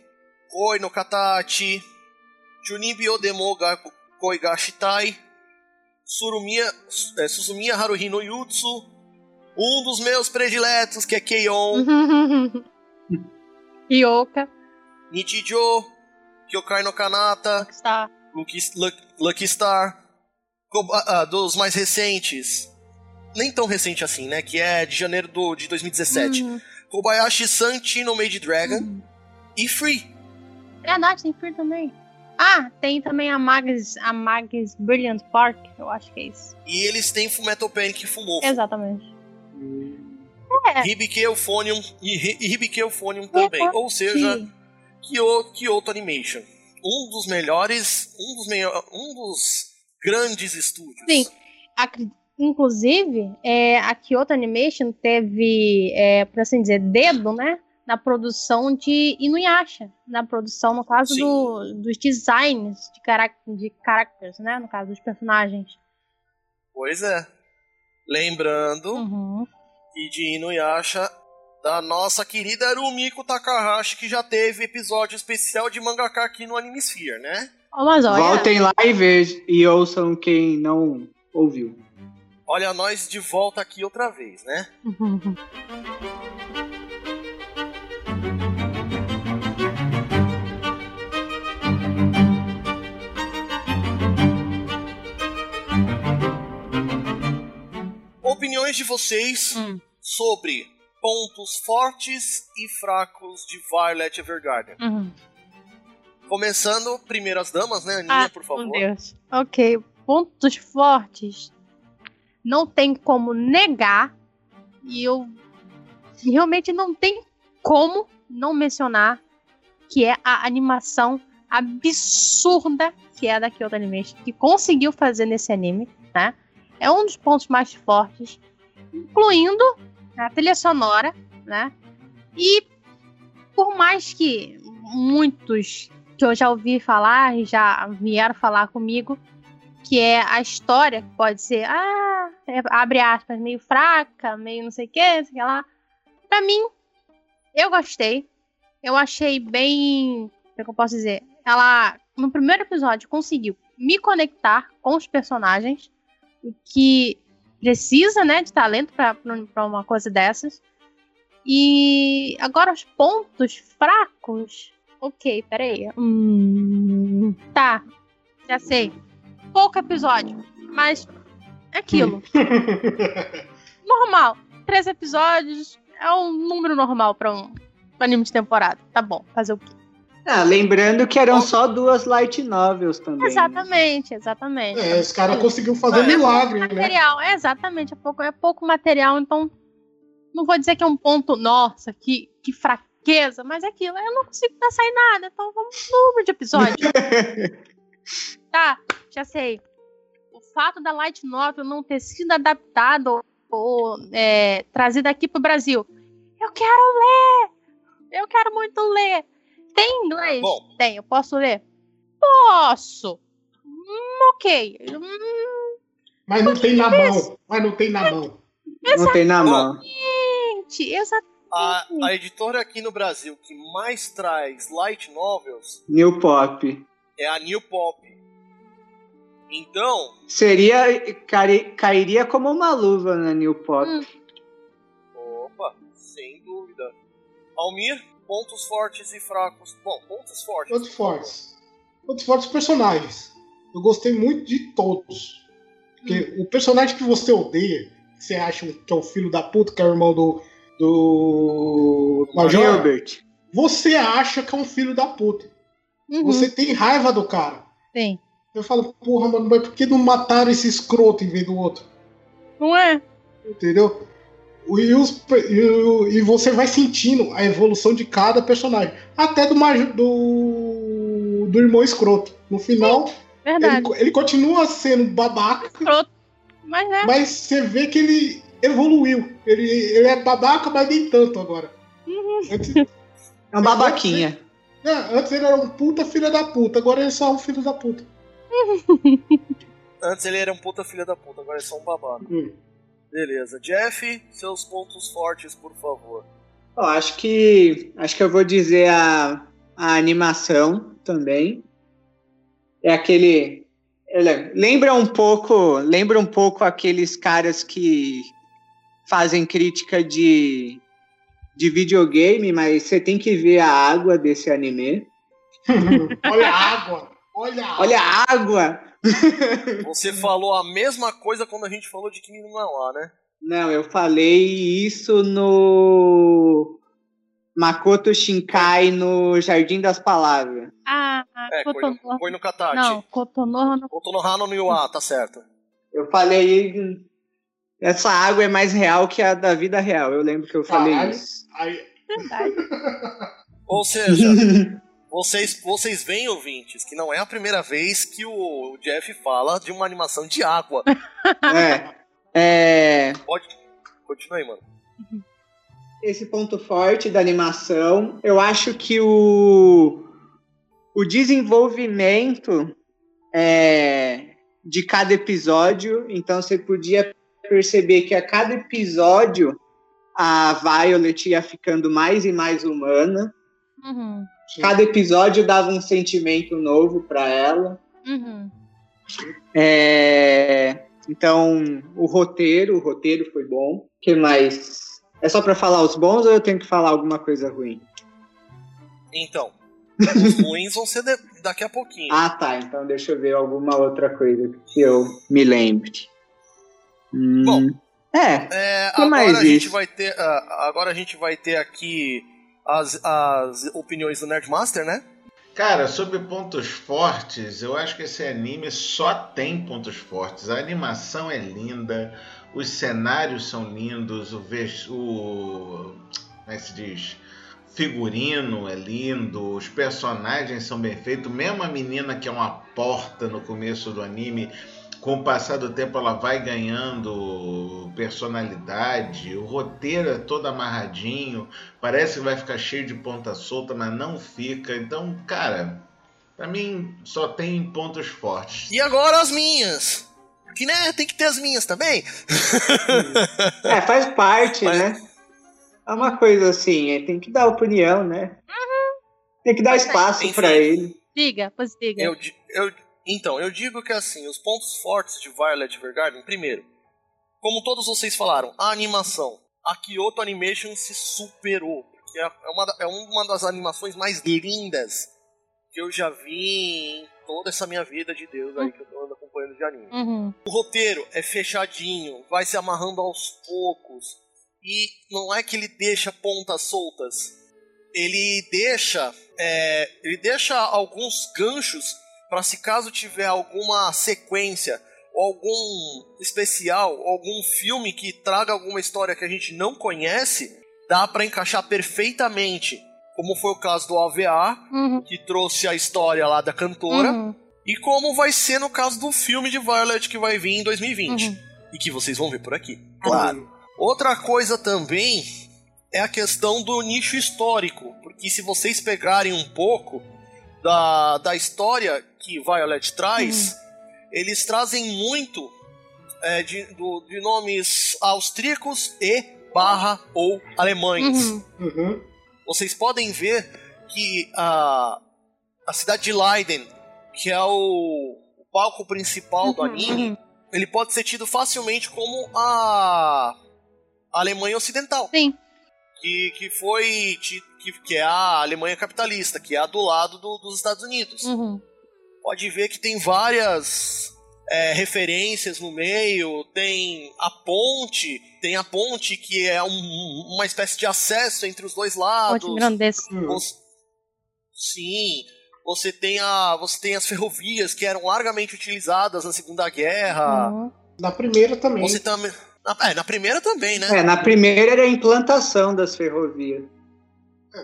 Koi no Katachi, Junibi Odemo ga Koi ga Shitai, Surumiya, é, Suzumiya Haruhi no Yutsu, um dos meus prediletos, que é Keion, Ryoka, Nichijou, Kyokai no Kanata. Lucky, Luck- Lucky Star, Koba- ah, dos mais recentes, nem tão recente assim, né? Que é de janeiro do, de 2017. Uhum. Kobayashi-san no Made Dragon e Free. Verdade, tem Free também. Ah, tem também a Mags, a Mags Brilliant Park, eu acho que é isso. E eles têm Fullmetal Panic Fumofo. Exatamente. É. Hibike Euphonium e, Hi- Hibike Euphonium também. Ou seja, Que- Kyo- Kyoto Animation. Um dos melhores, um dos, melhor, um dos grandes estúdios. Sim. Inclusive, é, a Kyoto Animation teve, é, por assim dizer, dedo, né? Na produção de Inuyasha. Na produção, no caso, do, dos designs de, carac de characters, né? No caso, dos personagens. Pois é. Lembrando Uhum. que de Inuyasha, da nossa querida Rumiko Takahashi, que já teve episódio especial de mangaka aqui no Animesphere, né? Ó, Mas olha, Voltem lá e vejam e ouçam quem não ouviu. Olha nós de volta aqui outra vez, né? Uhum. Opiniões de vocês Hum. sobre pontos fortes e fracos de Violet Evergarden. Uhum. Começando, primeiro as damas, né, Aninha, Ah, por favor. Meu Deus. Ok, pontos fortes. Não tem como negar. E eu realmente não tem como não mencionar que é a animação absurda que é da Kyoto Animation, que conseguiu fazer nesse anime, né? É um dos pontos mais fortes, incluindo a trilha sonora, né? E por mais que muitos que eu já ouvi falar e já vieram falar comigo, que é a história, que pode ser, ah, é, abre aspas, meio fraca, meio não sei o que, sei o que lá. Pra mim, eu gostei. Eu achei bem. Como é eu posso dizer? Ela, no primeiro episódio, conseguiu me conectar com os personagens, que precisa, né, de talento pra uma coisa dessas. E agora os pontos fracos. Ok, peraí. Hum, tá, já sei. Pouco episódio, mas é aquilo. normal. Três episódios é um número normal pra um anime de temporada. Tá bom, fazer o quê? Ah, lembrando que eram só duas light novels também. Exatamente, exatamente. É, esse cara conseguiu fazer um É, milagre, né? material, é, exatamente, é pouco, é pouco material, então não vou dizer que é um ponto, nossa, que, que fraqueza, mas é aquilo, eu não consigo pensar em nada, então vamos no número de episódios. tá, já sei. O fato da Light Novel não ter sido adaptado ou é, trazida aqui pro Brasil, eu quero ler! Eu quero muito ler! Tem inglês? Bom. Tem, eu posso ler? Posso! Hum, ok. Hum, Mas não tem na mão. Mas não tem na mão. Não tem na mão. Gente, exatamente. A, a editora aqui no Brasil que mais traz light novels New Pop. é a New Pop. Então, Seria. cari- cairia como uma luva na New Pop. Hum. opa, sem dúvida. Almir, pontos fortes e fracos. Bom, pontos fortes. Pontos fortes. Pontos fortes personagens. Eu gostei muito de todos. Porque o personagem que você odeia, que você acha que é o filho da puta, que é o irmão do. do. Major, Gilbert. você acha que é um filho da puta. Uhum, Você tem raiva do cara. Sim. Eu falo, porra, mano, mas por que não mataram esse escroto em vez do outro? Não é? Entendeu? E, os- e e você vai sentindo a evolução de cada personagem. Até do, do, do irmão escroto. No final, Verdade. ele, ele continua sendo babaca, Escroto. Mas né? mas você vê que ele evoluiu. Ele, ele é babaca, mas nem tanto agora. Antes- É um babaquinha. É, antes ele era um puta filho da puta, agora ele é só um filho da puta. Antes ele era um puta filho da puta, agora é só um babaca. Hum. Beleza. Jeff, seus pontos fortes, por favor. Eu acho que acho que eu vou dizer a, a animação também. É aquele ele- lembra um pouco, lembra um pouco aqueles caras que fazem crítica de de videogame, mas você tem que ver a água desse anime. Olha a água! Olha a água! Olha a água. Você falou a mesma coisa quando a gente falou de Kimi no Nawa, né? Não, eu falei isso no Makoto Shinkai no Jardim das Palavras. Ah, É, no, Cotonorra. põe no Katachi. Não, Cotonorra não. Kotonohana no Yuá, tá certo. Eu falei. Essa água é mais real que a da vida real. Eu lembro que eu falei Caralho. isso. Aí, Verdade. Ou seja, vocês, vocês veem, ouvintes, que não é a primeira vez que o Jeff fala de uma animação de água. é. É. Pode. Continua aí, mano. Esse ponto forte da animação. Eu acho que o. O desenvolvimento é, de cada episódio. Então você podia perceber que a cada episódio a Violet ia ficando mais e mais humana. Uhum. Cada episódio dava um sentimento novo para ela. Uhum. É, então, o roteiro, o roteiro foi bom. O que mais? É só pra falar os bons ou eu tenho que falar alguma coisa ruim? Então, os ruins vão ser de- daqui a pouquinho. Ah, tá. Então deixa eu ver alguma outra coisa que eu me lembre. Hum, Bom. É, É, agora mais a gente isso? vai ter. ah, agora a gente vai ter aqui as, as opiniões do Nerdmaster, né? Cara, sobre pontos fortes, eu acho que esse anime só tem pontos fortes. A animação é linda, os cenários são lindos, o, ves- o como é que se diz? Figurino é lindo, os personagens são bem feitos. Mesmo a menina que é uma porta no começo do anime, com o passar do tempo ela vai ganhando personalidade. O roteiro é todo amarradinho. Parece que vai ficar cheio de ponta solta, mas não fica. Então, cara, pra mim só tem pontos fortes. E agora as minhas! Que né, tem que ter as minhas também. é, faz parte, Mas- né? É uma coisa assim, é, tem que dar opinião, né? Tem que dar espaço Enfim. pra ele. Diga, pois diga. Eu, eu, então, eu digo que assim, os pontos fortes de Violet Evergarden, primeiro, como todos vocês falaram, a animação. A Kyoto Animation se superou. Porque é é uma, é uma das animações mais lindas que eu já vi em toda essa minha vida de Deus aí que eu ando acompanhando de anime. Uhum. O roteiro é fechadinho, vai se amarrando aos poucos. E não é que ele deixa pontas soltas. Ele deixa. é, ele deixa alguns ganchos para se caso tiver alguma sequência ou algum especial, ou algum filme que traga alguma história que a gente não conhece, dá para encaixar perfeitamente. Como foi o caso do AVA, Uhum. que trouxe a história lá da cantora. Uhum. E como vai ser no caso do filme de Violet que vai vir em 2020. Uhum. E que vocês vão ver por aqui. Claro. Outra coisa também é a questão do nicho histórico. Porque se vocês pegarem um pouco da, da história que Violet traz, eles trazem muito é, de, do- de nomes austríacos e barra ou alemães Uhum. Uhum. vocês podem ver que a, a cidade de Leiden, que é o, o palco principal do Uhum, anime, uhum. ele pode ser tido facilmente como a Alemanha Ocidental. Sim. Que, que foi. Que, que é a Alemanha capitalista, que é a do lado do- dos Estados Unidos. Uhum. Pode ver que tem várias é, referências no meio, tem a ponte, tem a ponte que é um- uma espécie de acesso entre os dois lados. Ponte grandeza. Você- Sim. Você tem, a, você tem as ferrovias que eram largamente utilizadas na Segunda Guerra. Uhum. Na primeira também. Você também. Na, é, na primeira também, né? É, na primeira era a implantação das ferrovias.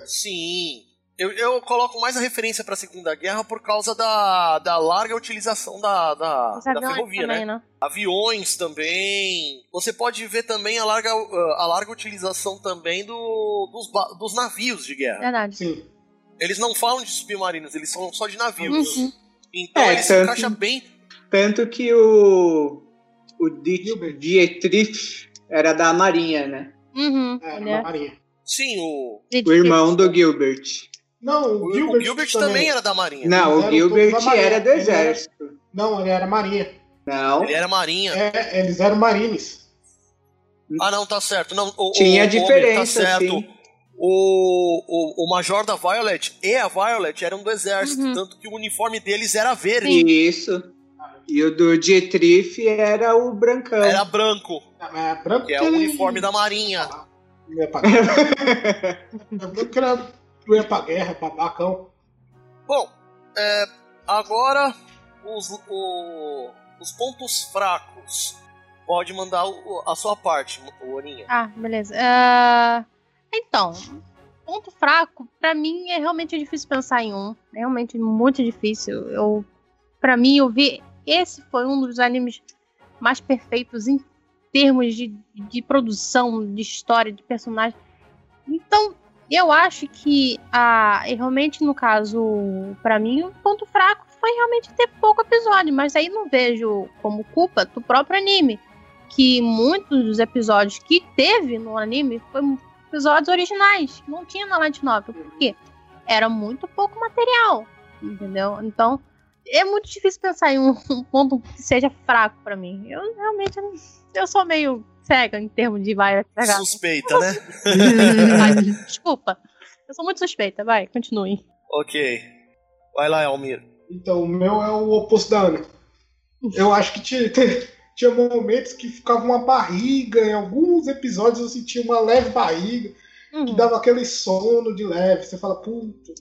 Sim. Eu, eu coloco mais a referência para a Segunda Guerra por causa da, da larga utilização da, da, da aviões ferrovia, também, né? né? Aviões também. Você pode ver também a larga, a larga utilização também do, dos, dos navios de guerra. Verdade. Sim. Eles não falam de submarinos, eles são só de navios. Uhum. Então É, ele se tanto- encaixa bem. Tanto que o. O Di- Dietrich era da Marinha, né? Uhum. É, ele na é Marinha. Sim, o, O irmão do Gilbert. Não, o o, Gilbert, o Gilbert também. era da Marinha. Não, o Gilbert da era do Ele era- exército. Não, ele era Marinha. Não. Ele era Marinha. É, eles eram Marines. Ah, não, tá certo. Não, o, Tinha o- o- diferença, tá certo. sim. O, o, o Major da Violet e a Violet eram do exército, Uhum. tanto que o uniforme deles era verde. Isso. E o do Dietrich era o brancão. Era branco, É, branco que é o ele- uniforme da Marinha. Não ia pra guerra. É branco era, não ia pra guerra, babacão. Bom, é, agora os, o- os pontos fracos. Pode mandar o- a sua parte, o Orinha. Ah, beleza. Ah, então, ponto fraco, pra mim é realmente difícil pensar em um. É realmente muito difícil. Eu, pra mim, eu vi. Esse foi um dos animes mais perfeitos em termos de, de produção, de história, de personagem. Então, eu acho que a, realmente no caso, pra mim, o ponto fraco foi realmente ter pouco episódio, mas aí não vejo como culpa do próprio anime que muitos dos episódios que teve no anime foram episódios originais, não tinha na Light Novel. Por quê? Era muito pouco material, entendeu? Então, é muito difícil pensar em um, um ponto que seja fraco pra mim. Eu realmente eu sou meio cega em termos de vai pegar. Suspeita, né? Desculpa. Eu sou muito suspeita, vai, continue. ok. Vai lá, Almir. Então, o meu é o oposto da Ana. Eu acho que tinha, tinha momentos que ficava uma barriga, em alguns episódios eu sentia uma leve barriga, que Uhum. dava aquele sono de leve. Você fala, puta,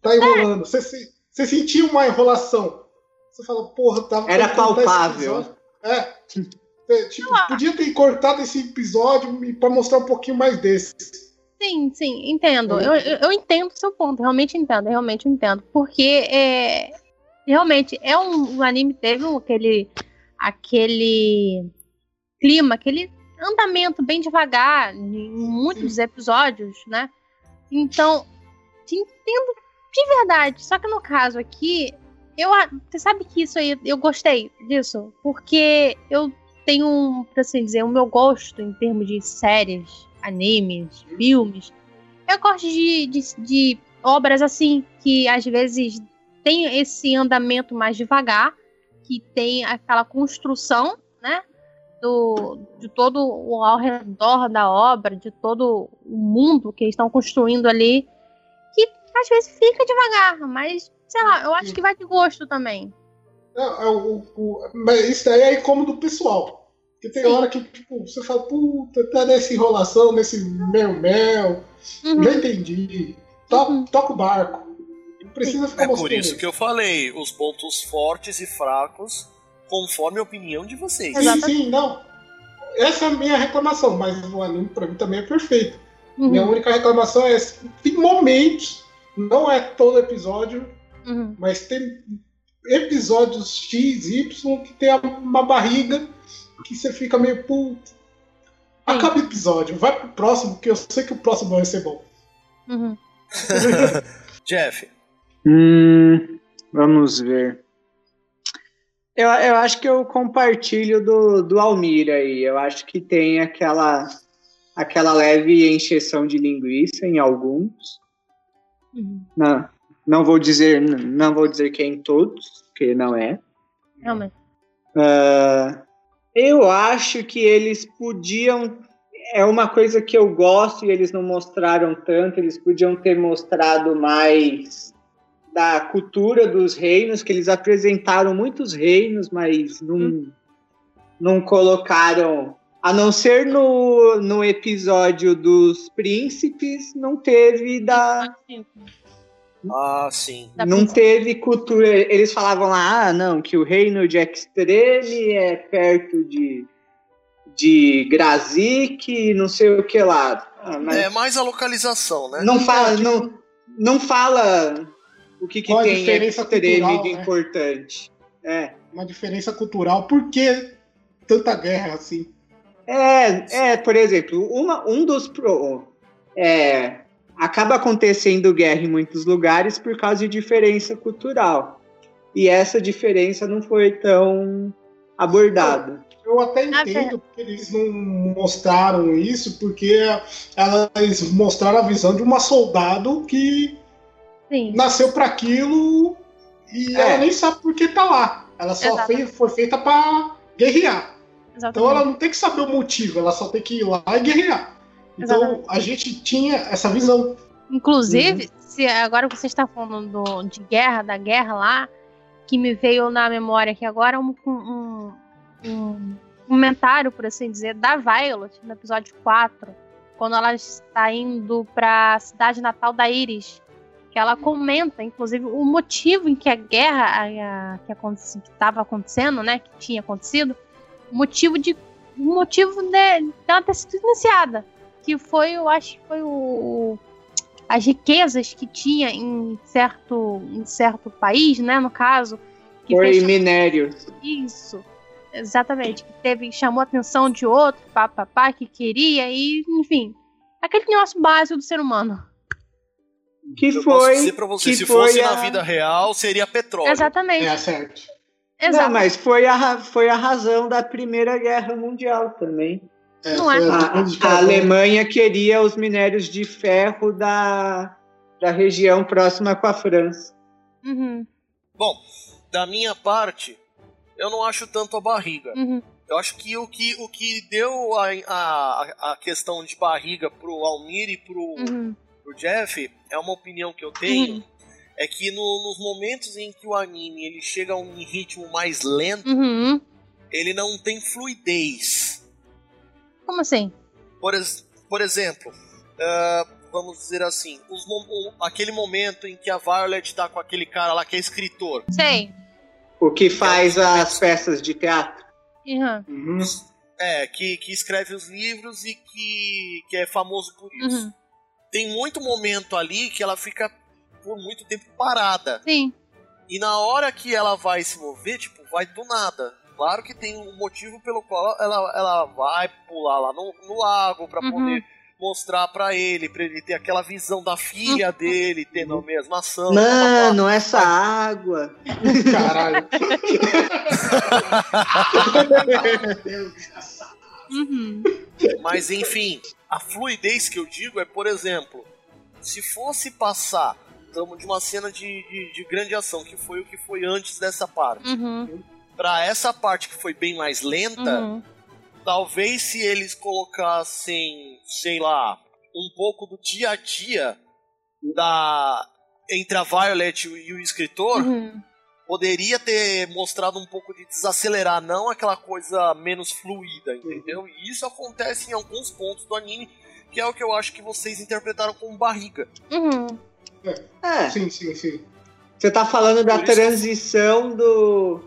tá enrolando. Você, se- você sentia uma enrolação. Você fala, porra, tava. Era palpável. É. É, tipo, podia ter cortado esse episódio pra mostrar um pouquinho mais desse. Sim, sim, entendo. Eu, eu, eu entendo o seu ponto, realmente entendo, realmente entendo. Porque é, realmente é um, o anime teve um- aquele aquele clima, aquele andamento bem devagar em muitos dos episódios, né? Então, te entendo de verdade. Só que no caso aqui, eu você sabe que isso aí eu gostei disso, porque eu tenho, por assim dizer, o meu gosto em termos de séries, animes, filmes. Eu gosto de, de, de obras assim, que às vezes tem esse andamento mais devagar, que tem aquela construção, né? Do, de todo o ao redor da obra, de todo o mundo que eles estão construindo ali, às vezes fica devagar, mas sei lá, eu acho que vai de gosto também. É, é o, o- mas isso daí é incômodo pessoal. Porque tem Sim. hora que tipo, você fala, puta, tá nessa enrolação, nesse mel-mel. Uhum. Já entendi. To- Uhum. Toca o barco. Não precisa ficar É por mostrando isso que eu falei, os pontos fortes e fracos, conforme a opinião de vocês. Sim, sim, não. Essa é a minha reclamação, mas o anime pra mim também é perfeito. Uhum. Minha única reclamação é essa. Tem momentos, não é todo episódio, Uhum. mas tem episódios X, Y que tem uma barriga que você fica meio puto. Acaba o episódio, vai pro próximo, que eu sei que o próximo vai ser bom. Uhum. Jeff, Hum, vamos ver. Eu, eu acho que eu compartilho do, do Almir aí. Eu acho que tem aquela, aquela leve encheção de linguiça em alguns. Uhum. Não, não vou dizer não vou dizer que é em todos, porque não é. Realmente. Ah, eu acho que eles podiam. É uma coisa que eu gosto e eles não mostraram tanto. Eles podiam ter mostrado mais da cultura dos reinos, que eles apresentaram muitos reinos, mas não, não colocaram. A não ser no, no episódio dos príncipes, não teve da. ah, sim. Da não teve cultura. Eles falavam lá, ah, não, que o reino de Extreme é perto de, de Grazik, não sei o que lá. Ah, mas É mais a localização, né? não fala, não, não fala o que, que Qual tem diferença Extreme cultural, de né? importante. É. Uma diferença cultural, por que tanta guerra assim? É, é, por exemplo, uma, um dos pro, é, acaba acontecendo guerra em muitos lugares por causa de diferença cultural. E essa diferença não foi tão abordada. Eu até entendo porque eles não mostraram isso, porque elas mostraram a visão de uma soldado que Sim. nasceu para aquilo e É. ela nem sabe por que tá lá. Ela só fez- foi feita para guerrear. Então Exatamente. ela não tem que saber o motivo, ela só tem que ir lá e guerrear. Então Exatamente. a gente tinha essa visão. Inclusive, Uhum. se agora você está falando do- de guerra, da guerra lá, que me veio na memória aqui agora um, um, um comentário, por assim dizer, da Violet no episódio 4, quando ela está indo para a cidade natal da Iris. Que ela comenta, inclusive, o motivo em que a guerra a- a- que estava acontecendo, né? Que tinha acontecido, motivo de. O motivo de, dela ter sido iniciada. Que foi, eu acho que foi o, as riquezas que tinha em certo, em certo país, né, no caso, que Foi fez minério. isso. Exatamente, que teve chamou a atenção de outro, papapá, que queria e, enfim, aquele negócio básico do ser humano. Que Eu posso foi. dizer pra você, que se foi fosse a- na vida real, seria petróleo. Exatamente. É certo. Exato. Não, mas foi a, foi a razão da Primeira Guerra Mundial também. É, Não é. A, a. Alemanha queria os minérios de ferro da, da região próxima com a França. Uhum, Bom, da minha parte, eu não acho tanto a barriga. uhum, Eu acho que o que, o que deu a, a, a questão de barriga pro Almir e pro, uhum, pro Jeff, é uma opinião que eu tenho, Uhum. É que no- nos momentos em que o anime ele chega a um ritmo mais lento, uhum. ele não tem fluidez. Como assim? Por, ex- por exemplo, ah, vamos dizer assim, os aquele momento em que a Violet tá com aquele cara lá que é escritor. Sei. O que faz as peças de teatro. Uhum, Uhum. É, que, que escreve os livros e que, que é famoso por isso. uhum. Tem muito momento ali que ela fica por muito tempo parada. Sim. E na hora que ela vai se mover, tipo, vai do nada. Claro que tem um motivo pelo qual ela, ela vai pular lá no, no lago pra Uhum. poder mostrar pra ele, pra ele ter aquela visão da filha dele tendo a mesma ação. Mano, essa água. Caralho. Uhum. Mas enfim, a fluidez que eu digo é, por exemplo, se fosse passar de uma cena de, de, de grande ação, que foi o que foi antes dessa parte, Uhum. pra essa parte que foi bem mais lenta, Uhum. talvez se eles colocassem, sei lá, um pouco do dia a dia da entre a Violet e o escritor, Uhum. poderia ter mostrado um pouco de desacelerar, não aquela coisa menos fluida, entendeu? E isso acontece em alguns pontos do anime, que é o que eu acho que vocês interpretaram como barriga. Uhum. É, Sim, sim, sim. você tá falando da transição do.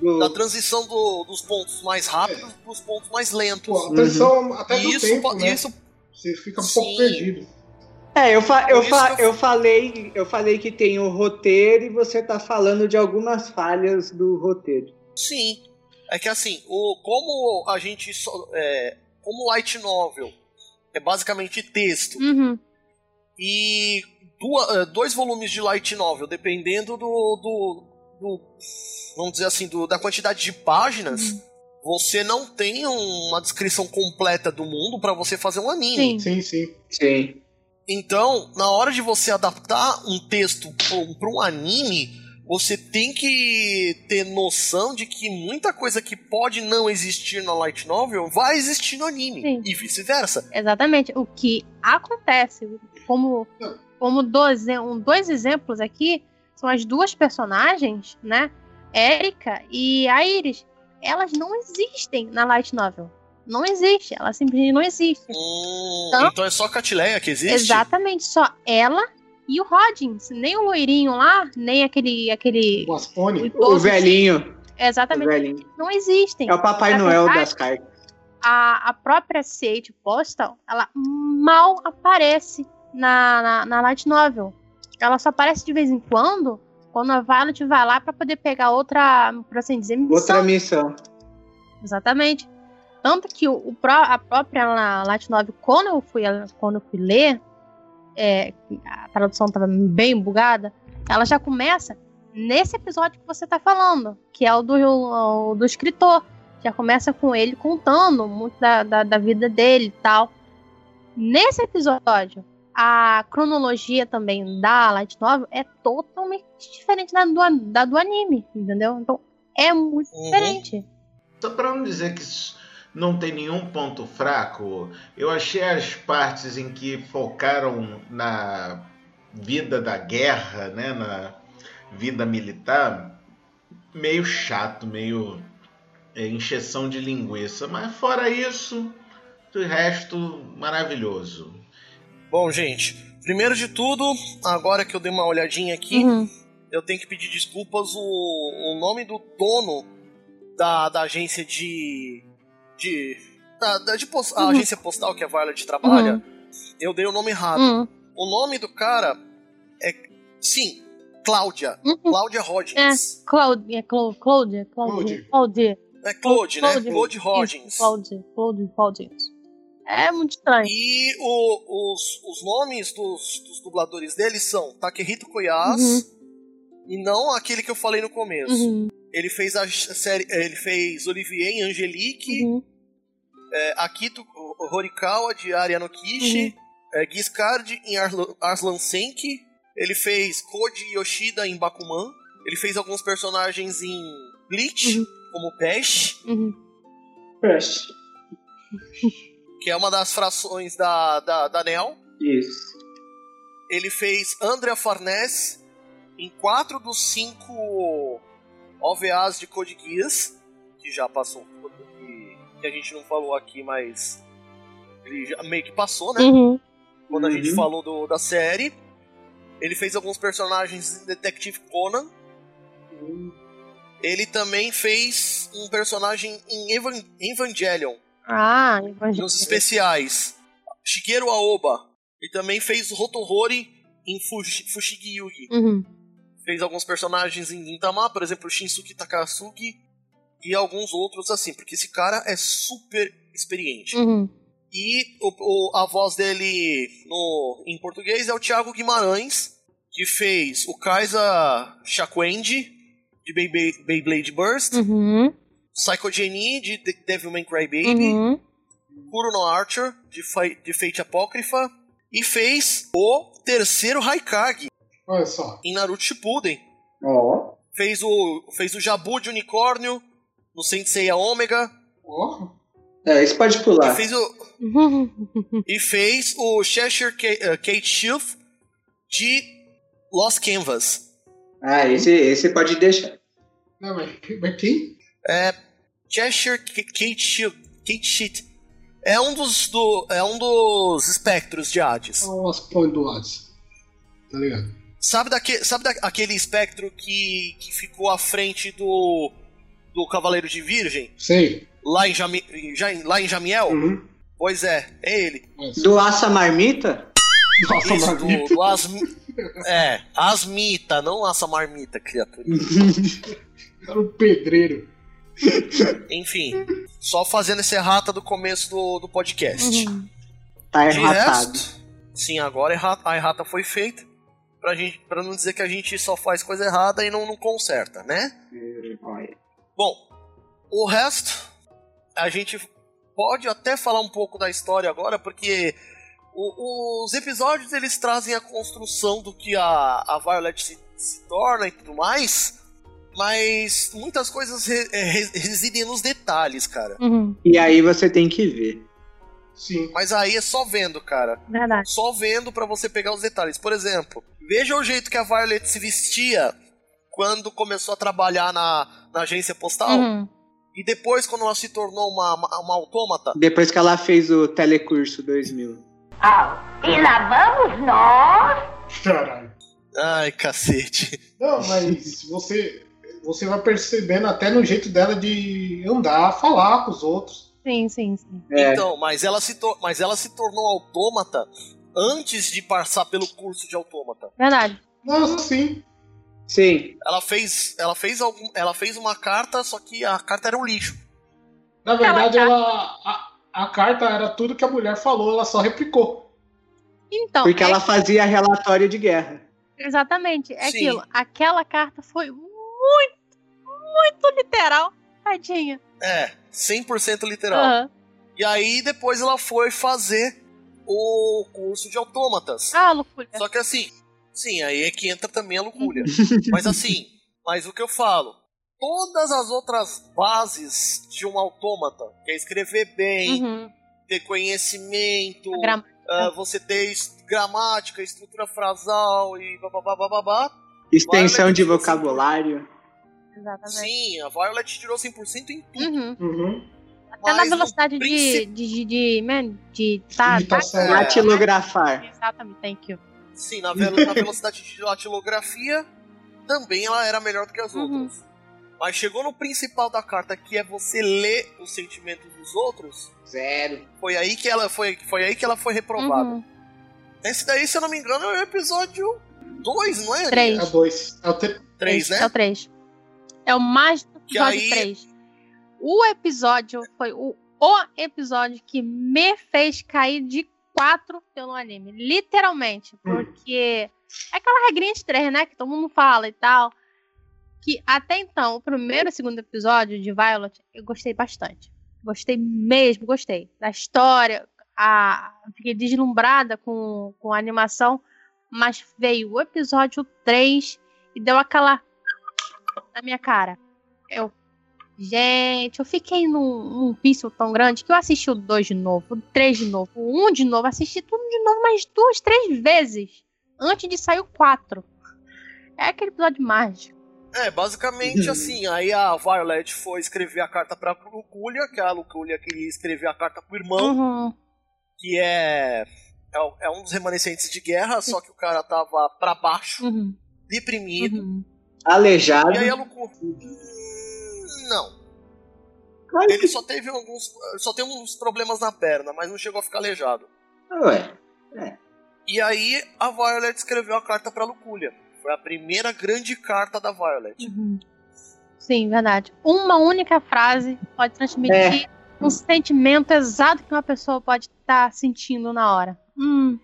do- Da transição do- dos pontos mais rápidos para os pontos mais lentos. Pô, atenção até E do isso, tempo, né? isso Você fica um Sim. pouco perdido. É, eu, fa eu, fa eu- eu falei, eu falei que tem o roteiro e você tá falando de algumas falhas do roteiro. Sim. É que assim, o, como a gente. É, como light novel é basicamente texto Uhum. e dua- eh, dois volumes de light novel, dependendo do. do, do- vamos dizer assim, do- da quantidade de páginas, você não tem uma descrição completa do mundo para você fazer um anime. Sim. Sim, sim. Sim. Então, na hora de você adaptar um texto para um anime, você tem que ter noção de que muita coisa que pode não existir na light novel vai existir no anime Sim. e vice-versa. Exatamente. O que acontece, como, como dois, um, dois exemplos aqui, são as duas personagens, né? Erika e a Iris. Elas não existem na Light Novel. Não existe. Elas simplesmente não existem. Hum, Então- então é só Catileia que existe? Exatamente. Só ela e o Roddins. Nem o loirinho lá, nem aquele. aquele O Aspone. O idoso. velhinho. O Exatamente. velhinho. Não existem. É o Papai Na Noel verdade, das cartas. a, a própria Sage Postal, ela mal aparece na, na, na Light Novel. Ela só aparece de vez em quando, quando a Violet vai lá pra poder pegar outra, por assim dizer, missão. Outra missão. Exatamente. Tanto que o, o a própria Light Novel, quando eu fui, quando eu fui ler, é, a tradução estava bem bugada, ela já começa nesse episódio que você está falando, que é o do, o, do escritor. Já começa com ele contando muito da, da, da vida dele e tal. Nesse episódio, a cronologia também da Light Novel é totalmente diferente da do, da do anime, entendeu? Então é muito uhum. diferente. Só para não dizer que não tem nenhum ponto fraco, eu achei as partes em que focaram na vida da guerra, né, na vida militar, meio chato, meio é, encheção de linguiça. Mas fora isso, o resto maravilhoso. Bom, gente, primeiro de tudo, agora que eu dei uma olhadinha aqui, uhum. eu tenho que pedir desculpas. O, o nome do dono da, da agência de. de. Da, da de post, uhum. a agência postal que a Violet trabalha, uhum. eu dei o nome errado. Uhum. O nome do cara é. Sim, Cláudia. Uhum. Cláudia Rodgins. É, Cláudia, Cláudia, Cláudia. Cláudia. É Claude, né? Claude Rodgins. Claude, Claude Rodgins. É muito estranho. E o, os, os nomes dos, dos dubladores dele são Takehito Koyas uhum. e não aquele que eu falei no começo. Uhum. Ele fez a série. Ele fez Olivier em Angelique, uhum. é, Akito Horikawa de Ariano Kishi, uhum. é, Giscard em Arslan Senki. Ele fez Koji Yoshida em Bakuman. Ele fez alguns personagens em Bleach, uhum. como Pesh. Uhum. Pesh que é uma das frações da, da, da NEL. Isso. Ele fez Andrea Farnese em quatro dos cinco OVAs de Code Geass, que já passou, que, que a gente não falou aqui, mas ele já, meio que passou, né? Uhum. Quando a gente uhum. falou do, da série. Ele fez alguns personagens em Detective Conan. Uhum. Ele também fez um personagem em Evangelion, ah, Nos especiais. Shigeru Aoba. E também fez Rotohori em Fush Fushigi Yugi. Uhum. Fez alguns personagens em Gintama, por exemplo, Shinsuke Takasugi. E alguns outros assim, porque esse cara é super experiente. Uhum. E o, o, a voz dele no, em português é o Thiago Guimarães, que fez o Kaisa Shaquendi, de Beyblade Burst. Uhum. Psycho Genie, de Devilman Crybaby, uhum. Kuro no Archer, de, de Fate Apócrifa, e fez o terceiro Haikage. Olha só. Em Naruto Shippuden. Ó. Oh. Fez o, fez o Jabu de Unicórnio, no Sensei Ômega. Ó. Oh. É, isso pode pular. E fez o, e fez o Cheshire uh, Kate Shield de Lost Canvas. Ah, esse, esse pode deixar. Não, mas, mas quem? É, Cheshire Kate, Kate Sheet é um dos do, é um dos espectros de Hades. Olha o aspecto do Hades. Tá ligado? Sabe, daque, sabe daquele espectro que, que ficou à frente do do Cavaleiro de Virgem? Sei. Lá em, Jami, lá em Jamiel? Uhum. Pois é, é ele. Do Assa Marmita? Nossa, Isso, do, do asmi... É, Asmita, não Assa Marmita, criatura. Era um pedreiro. Enfim, só fazendo esse errata do começo do, do podcast. Uhum. Tá erratado. Resto, sim, agora a errata foi feita. Pra, gente, pra não dizer que a gente só faz coisa errada e não, não conserta, né? Bom, o resto, a gente pode até falar um pouco da história agora, porque o, os episódios eles trazem a construção do que a, a Violet se, se torna e tudo mais. Mas muitas coisas re, é, residem nos detalhes, cara. Uhum. E aí você tem que ver. Sim. Mas aí é só vendo, cara. Verdade. Só vendo para você pegar os detalhes. Por exemplo, veja o jeito que a Violet se vestia quando começou a trabalhar na, na agência postal. Uhum. E depois, quando ela se tornou uma, uma, uma autômata. Depois que ela fez o Telecurso 2000. Ah, e lá vamos nós? Caralho. Ai, cacete. Não, mas você você vai percebendo até no jeito dela de andar, falar com os outros. Sim, sim, sim. É. Então, mas ela, se mas ela se tornou autômata antes de passar pelo curso de autômata. Verdade. Nossa, sim. Sim. Ela fez, ela fez algum, ela fez uma carta, só que a carta era um lixo. Na verdade, ela, a, a carta era tudo que a mulher falou, ela só replicou. Então, Porque é- ela fazia relatório de guerra. exatamente, é Sim. aquilo. Aquela carta foi muito, muito literal. Tadinha. É, 100% literal. Aham. E aí depois ela foi fazer o curso de autômatas. Ah, loucura. Só que assim, sim, aí é que entra também a loucura. mas assim, mas o que eu falo, todas as outras bases de um autômata, que é escrever bem, Uhum. ter conhecimento, ah, você ter gramática, estrutura frasal e bababá, bababá. Extensão de vocabulário. Exatamente. Sim, a Violet tirou 100% em tudo. Uhum. Uhum. Até na velocidade de, de, de, de, man, de tá, Digitação. É. Datilografar. Exatamente, thank you. Sim, na, ve- na velocidade de datilografia também ela era melhor do que as Uhum. outras. Mas chegou no principal da carta, que é você ler os sentimentos dos outros, Zero. foi aí que ela foi, foi aí que ela foi reprovada. Uhum. Esse daí, se eu não me engano, é o episódio 2, não é? Três. É o dois. É o te... 3, É né? o 3. É o mais do episódio aí- 3. O episódio foi o, o episódio que me fez cair de 4 pelo anime. Literalmente. Porque é aquela regrinha de 3, né? Que todo mundo fala e tal. Que até então, o primeiro e o segundo episódio de Violet, eu gostei bastante. Gostei mesmo, gostei. Da história, a, fiquei deslumbrada com, com a animação. Mas veio o episódio 3 e deu aquela na minha cara. Eu. Gente, eu fiquei num, num vício tão grande que eu assisti o 2 de novo, o 3 de novo, o 1 de novo, assisti tudo de novo mais duas, três vezes. Antes de sair o 4. É aquele episódio mágico. É, basicamente assim, aí a Violet foi escrever a carta pra Luculia, que a Luculia queria escrever a carta pro irmão, Uhum. que é, é é um dos remanescentes de guerra, só que o cara tava pra baixo, Uhum. deprimido, Uhum. Aleijado. e aí a Luculia... Não, Claro ele que- só teve alguns... só tem uns problemas na perna, mas não chegou a ficar aleijado. Ué. E aí a Violet escreveu a carta pra Luculia. Foi a primeira grande carta da Violet. Uhum. Sim, verdade. Uma única frase pode transmitir um sentimento exato que uma pessoa pode estar sentindo na hora. Hum,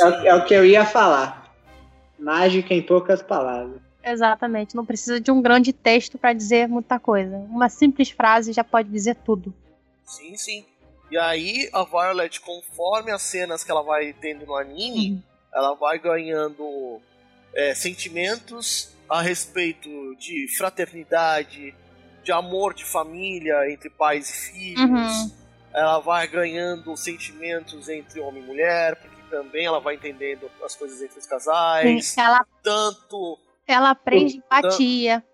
É, o- é o que eu ia falar. Mágica em poucas palavras. Exatamente. Não precisa de um grande texto para dizer muita coisa. Uma simples frase já pode dizer tudo. Sim, sim. E aí a Violet, conforme as cenas que ela vai tendo no anime, Uhum. ela vai ganhando é, sentimentos a respeito de fraternidade, de amor de família entre pais e filhos. Uhum. Ela vai ganhando sentimentos entre homem e mulher, porque também ela vai entendendo as coisas entre os casais. Sim, ela, Tanto ela aprende empatia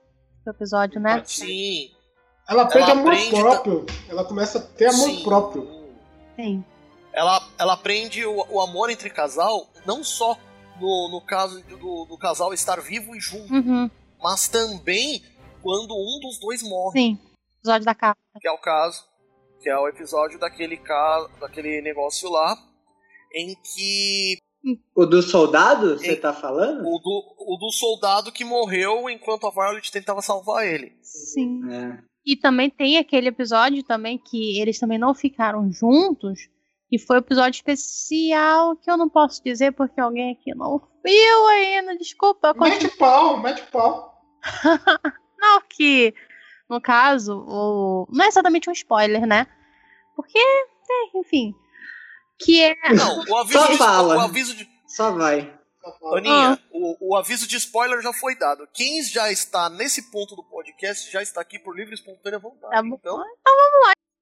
no episódio, né? assim. Ela aprende Ela amor aprende próprio. Ela começa a ter amor sim, próprio. Sim. ela, ela aprende o, o amor entre casal, não só no, no caso do, do casal estar vivo e junto, Uhum. mas também quando um dos dois morre, Sim. Episódio da capa. que é o caso, que é o episódio daquele, ca, daquele negócio lá, em que O do soldado, você tá falando? o do, o do soldado que morreu enquanto a Violet tentava salvar ele. Sim. É. E também tem aquele episódio também que eles também não ficaram juntos. E foi um episódio especial que eu não posso dizer porque alguém aqui não viu ainda. Desculpa. Mete pau, mete pau. Não, que no caso, o... não é exatamente um spoiler, né? Porque, é, enfim. Que é. Não, o aviso, Só de, fala. o aviso de, Só vai. Aninha, Ah. o, o aviso de spoiler já foi dado. Quem já está nesse ponto do podcast já está aqui por livre e espontânea vontade. Tá bom. Então,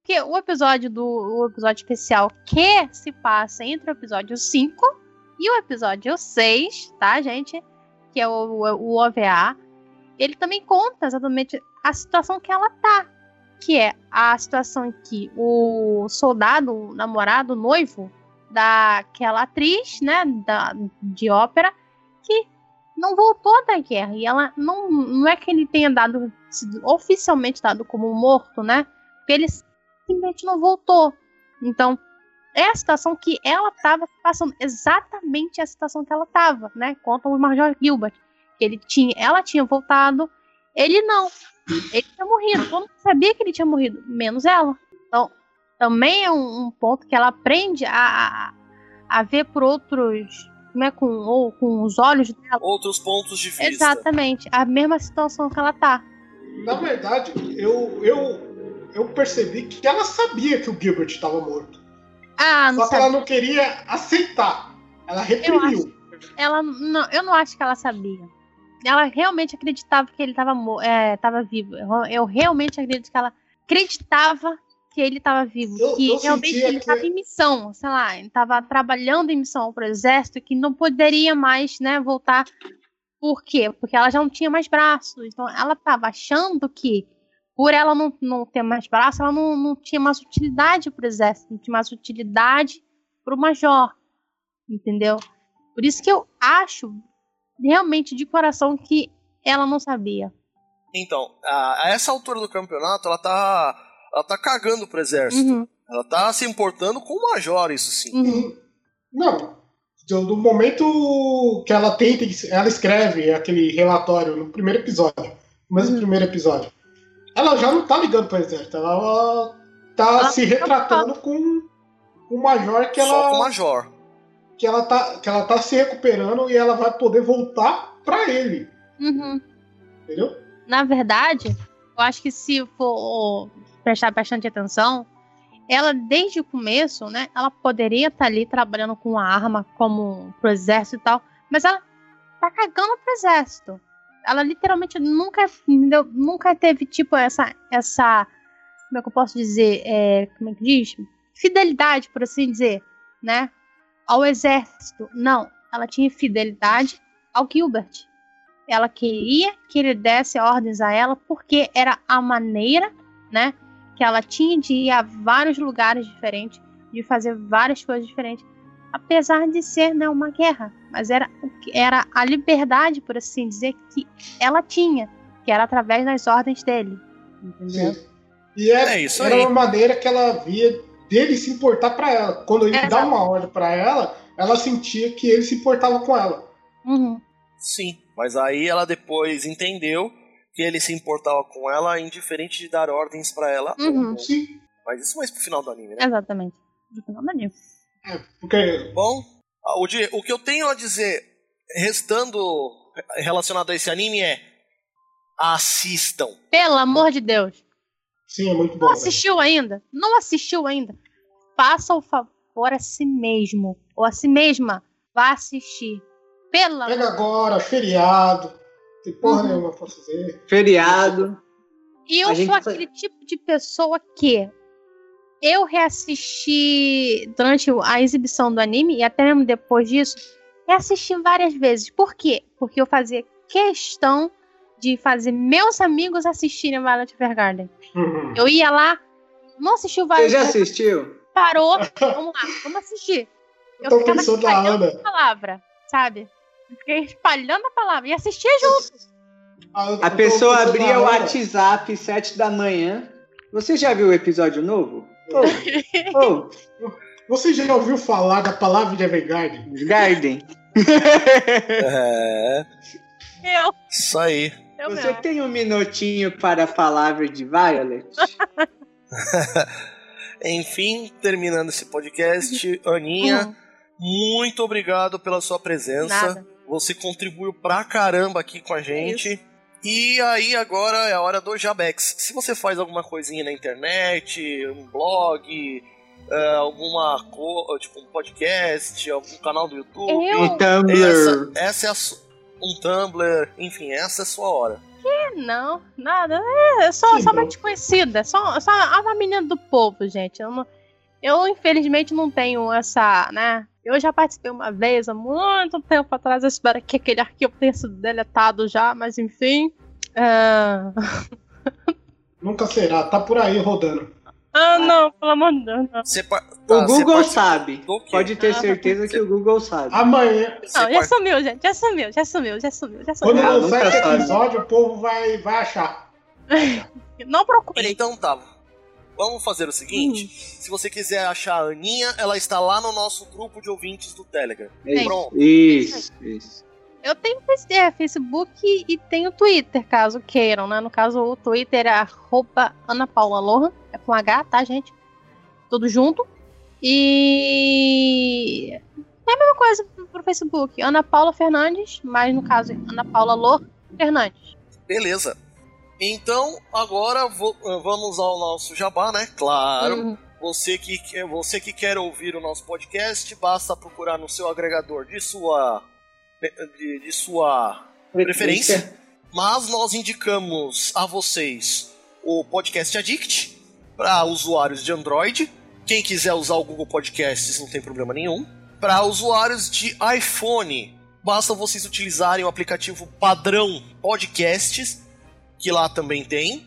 Porque o episódio do o episódio especial que se passa entre o episódio 5 e o episódio 6, tá, gente? Que é o, o, o OVA. Ele também conta exatamente a situação que ela tá. Que é a situação em que o soldado, o namorado, o noivo daquela atriz, né, da, de ópera, que não voltou da guerra. E ela não, não é que ele tenha dado, oficialmente dado como morto, né? Porque ele simplesmente não voltou. Então, é a situação que ela estava passando, exatamente a situação que ela estava, né? Conta o Major Gilbert. Que ele tinha, ela tinha voltado, ele não. Ele tinha morrido. Todo mundo sabia que ele tinha morrido, menos ela. Então, também é um, um ponto que ela aprende a, a, a ver por outros. Como é com, ou com os olhos dela. Outros pontos de vista. Exatamente. A mesma situação que ela tá. Na verdade, eu, eu, eu percebi que ela sabia que o Gilbert estava morto. Ah, não Só que ela não queria aceitar. Ela reprimiu. Ela não, eu não acho que ela sabia. Ela realmente acreditava que ele estava é, tava vivo. Eu, realmente acredito que ela acreditava que ele estava vivo. Eu- que eu realmente ele que- estava em missão, sei lá, ele estava trabalhando em missão para o exército que não poderia mais, né, voltar. Por quê? Porque ela já não tinha mais braços. Então ela estava achando que por ela não, não ter mais braços, ela não, não tinha mais utilidade para o exército, não tinha mais utilidade para o major. Entendeu? Por isso que eu acho realmente de coração que ela não sabia. Então, a, a essa altura do campeonato, ela tá. Ela tá cagando pro exército. Uhum, Ela tá se importando com o Major, isso sim. uhum. Não. Do, do momento que ela tenta, ela escreve aquele relatório no primeiro episódio, mas no Uhum. primeiro episódio, ela já não tá ligando pro exército, ela tá Ela se tá retratando com o major que Só com o ela, Major. Que, ela tá, que ela tá se recuperando e ela vai poder voltar pra ele, Uhum. entendeu? Na verdade, eu acho que se for prestar bastante atenção, ela desde o começo, né, ela poderia estar ali trabalhando com a arma como pro exército e tal, mas ela tá cagando pro exército. Ela literalmente nunca, nunca teve tipo essa essa como é que eu posso dizer, é, como é que diz? Fidelidade, por assim dizer, né? Ao exército. Não, ela tinha fidelidade ao Gilbert. Ela queria que ele desse ordens a ela porque era a maneira, né, que ela tinha de ir a vários lugares diferentes, de fazer várias coisas diferentes, apesar de ser né, uma guerra, mas era o que era a liberdade, por assim dizer, que ela tinha, que era através das ordens dele, entendeu? Sim. E era, É isso era aí. uma maneira que ela via dele se importar pra ela. Quando ele Exato. dá uma ordem pra ela, ela sentia que ele se importava com ela. Uhum. Sim. Mas aí ela depois entendeu que ele se importava com ela, indiferente de dar ordens pra ela. Uhum. Sim. Mas isso mais pro final do anime, né? Exatamente. No final do anime. Porque Bom, ah, o, de- o que eu tenho a dizer restando relacionado a esse anime é assistam. Pelo amor de Deus. Sim, é muito bom. Não assistiu ainda? Não assistiu ainda? Faça o favor a si mesmo. Ou a si mesma. Vá assistir. Pela Pega agora, feriado. Tem porra Uhum. nenhuma pra fazer. Feriado. E eu A sou aquele tipo de pessoa que eu reassisti durante a exibição do anime e até mesmo depois disso, reassisti várias vezes. Por quê? Porque eu fazia questão de fazer meus amigos assistirem Violet Evergarden. Uhum. Eu ia lá, não assistiu Você Violet já Evergarden, assistiu? parou, vamos lá, vamos assistir. Eu tô ficava pensando na espalhando Ana. a palavra, sabe? Eu Fiquei espalhando a palavra e assistia junto. Ah, eu- eu A pessoa abria o. WhatsApp sete da manhã. Você já viu o episódio novo? Ô, ô, Você já ouviu falar da palavra de Evergarden? Garden. É, Eu, isso aí. Eu Você mesmo. tem um minutinho para a palavra de Violet? Enfim, terminando esse podcast, Aninha, Uhum, muito obrigado pela sua presença. Nada. Você contribuiu pra caramba aqui com a gente. E aí agora é a hora do Jabex. Se você faz alguma coisinha na internet, um blog, eh, alguma co tipo um podcast, algum canal do YouTube, Eu? Um Tumblr. essa, essa é a um Tumblr, enfim, essa é a sua hora. Não, nada. É, eu sou Que só uma desconhecida. Só, só uma menina do povo, gente. Eu, não- eu, infelizmente, não tenho essa, né? Eu já participei uma vez, há muito tempo atrás. Eu espero que aquele arquivo tenha sido deletado já, mas enfim. Ah, Nunca será, tá por aí rodando. Ah, não, pelo amor de Deus. Não, Você O tá, você Google sabe. Pode ter Ah, certeza que o Google sabe. Amanhã, não já par- sumiu, gente. Já sumiu, já sumiu, já sumiu, já quando sumiu. Ah, lançar nunca esse episódio, o povo vai, vai achar. Não procurei. Então tá. Vamos fazer o seguinte: Hum. se você quiser achar a Aninha, ela está lá no nosso grupo de ouvintes do Telegram. Isso, Pronto. isso, isso. Eu tenho é, Facebook e tenho Twitter, caso queiram, né? No caso, o Twitter é arroba Ana Paula Lohan, é com H, tá, gente? Tudo junto. E É a mesma coisa pro Facebook. Ana Paula Fernandes, mas no caso, Ana Paula Lô Fernandes. Beleza. Então, agora vo- vamos ao nosso jabá, né? Claro. Uhum. Você que, você que quer ouvir o nosso podcast, basta procurar no seu agregador de sua, de, de sua preferência. Mas nós indicamos a vocês o Podcast Addict para usuários de Android. Quem quiser usar o Google Podcasts não tem problema nenhum. Para usuários de iPhone, basta vocês utilizarem o aplicativo padrão Podcasts, que lá também tem.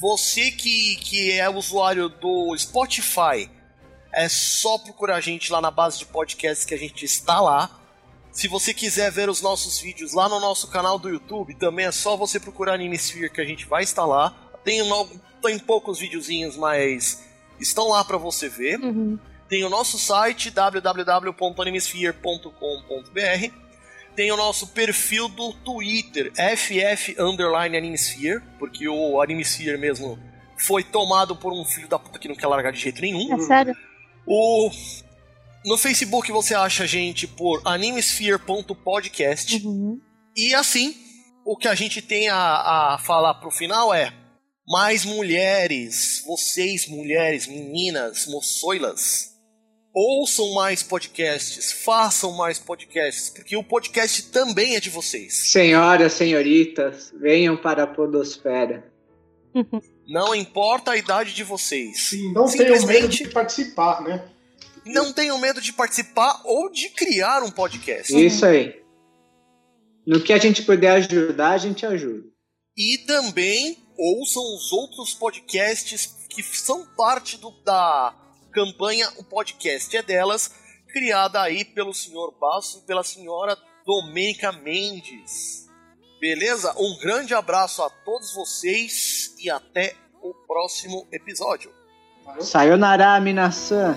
Você que, que é usuário do Spotify, é só procurar a gente lá na base de podcasts que a gente está lá. Se você quiser ver os nossos vídeos lá no nosso canal do YouTube, também é só você procurar Animesphere que a gente vai estar lá. Tem, no- tem poucos videozinhos, mas estão lá para você ver. Uhum. Tem o nosso site www.animesphere.com.br. Tem o nosso perfil do Twitter, FF Underline Animesphere, porque o Animesphere mesmo foi tomado por um filho da puta que não quer largar de jeito nenhum. É sério? O... No Facebook você acha a gente por animesphere.podcast. Uhum. E assim, o que a gente tem a, a falar pro final é: mais mulheres, vocês mulheres, meninas, moçoilas, ouçam mais podcasts, façam mais podcasts, porque o podcast também é de vocês. Senhoras, senhoritas, venham para a podosfera. Não importa a idade de vocês. Sim, não tenham medo Simplesmente de participar, né? Não tenham medo de participar ou de criar um podcast. Isso aí. No que a gente puder ajudar, a gente ajuda. E também ouçam os outros podcasts que são parte do- da campanha O Podcast é Delas, criada aí pelo senhor Basso e pela senhora Domênica Mendes. Beleza? Um grande abraço a todos vocês e até o próximo episódio. Sayonara, minasan.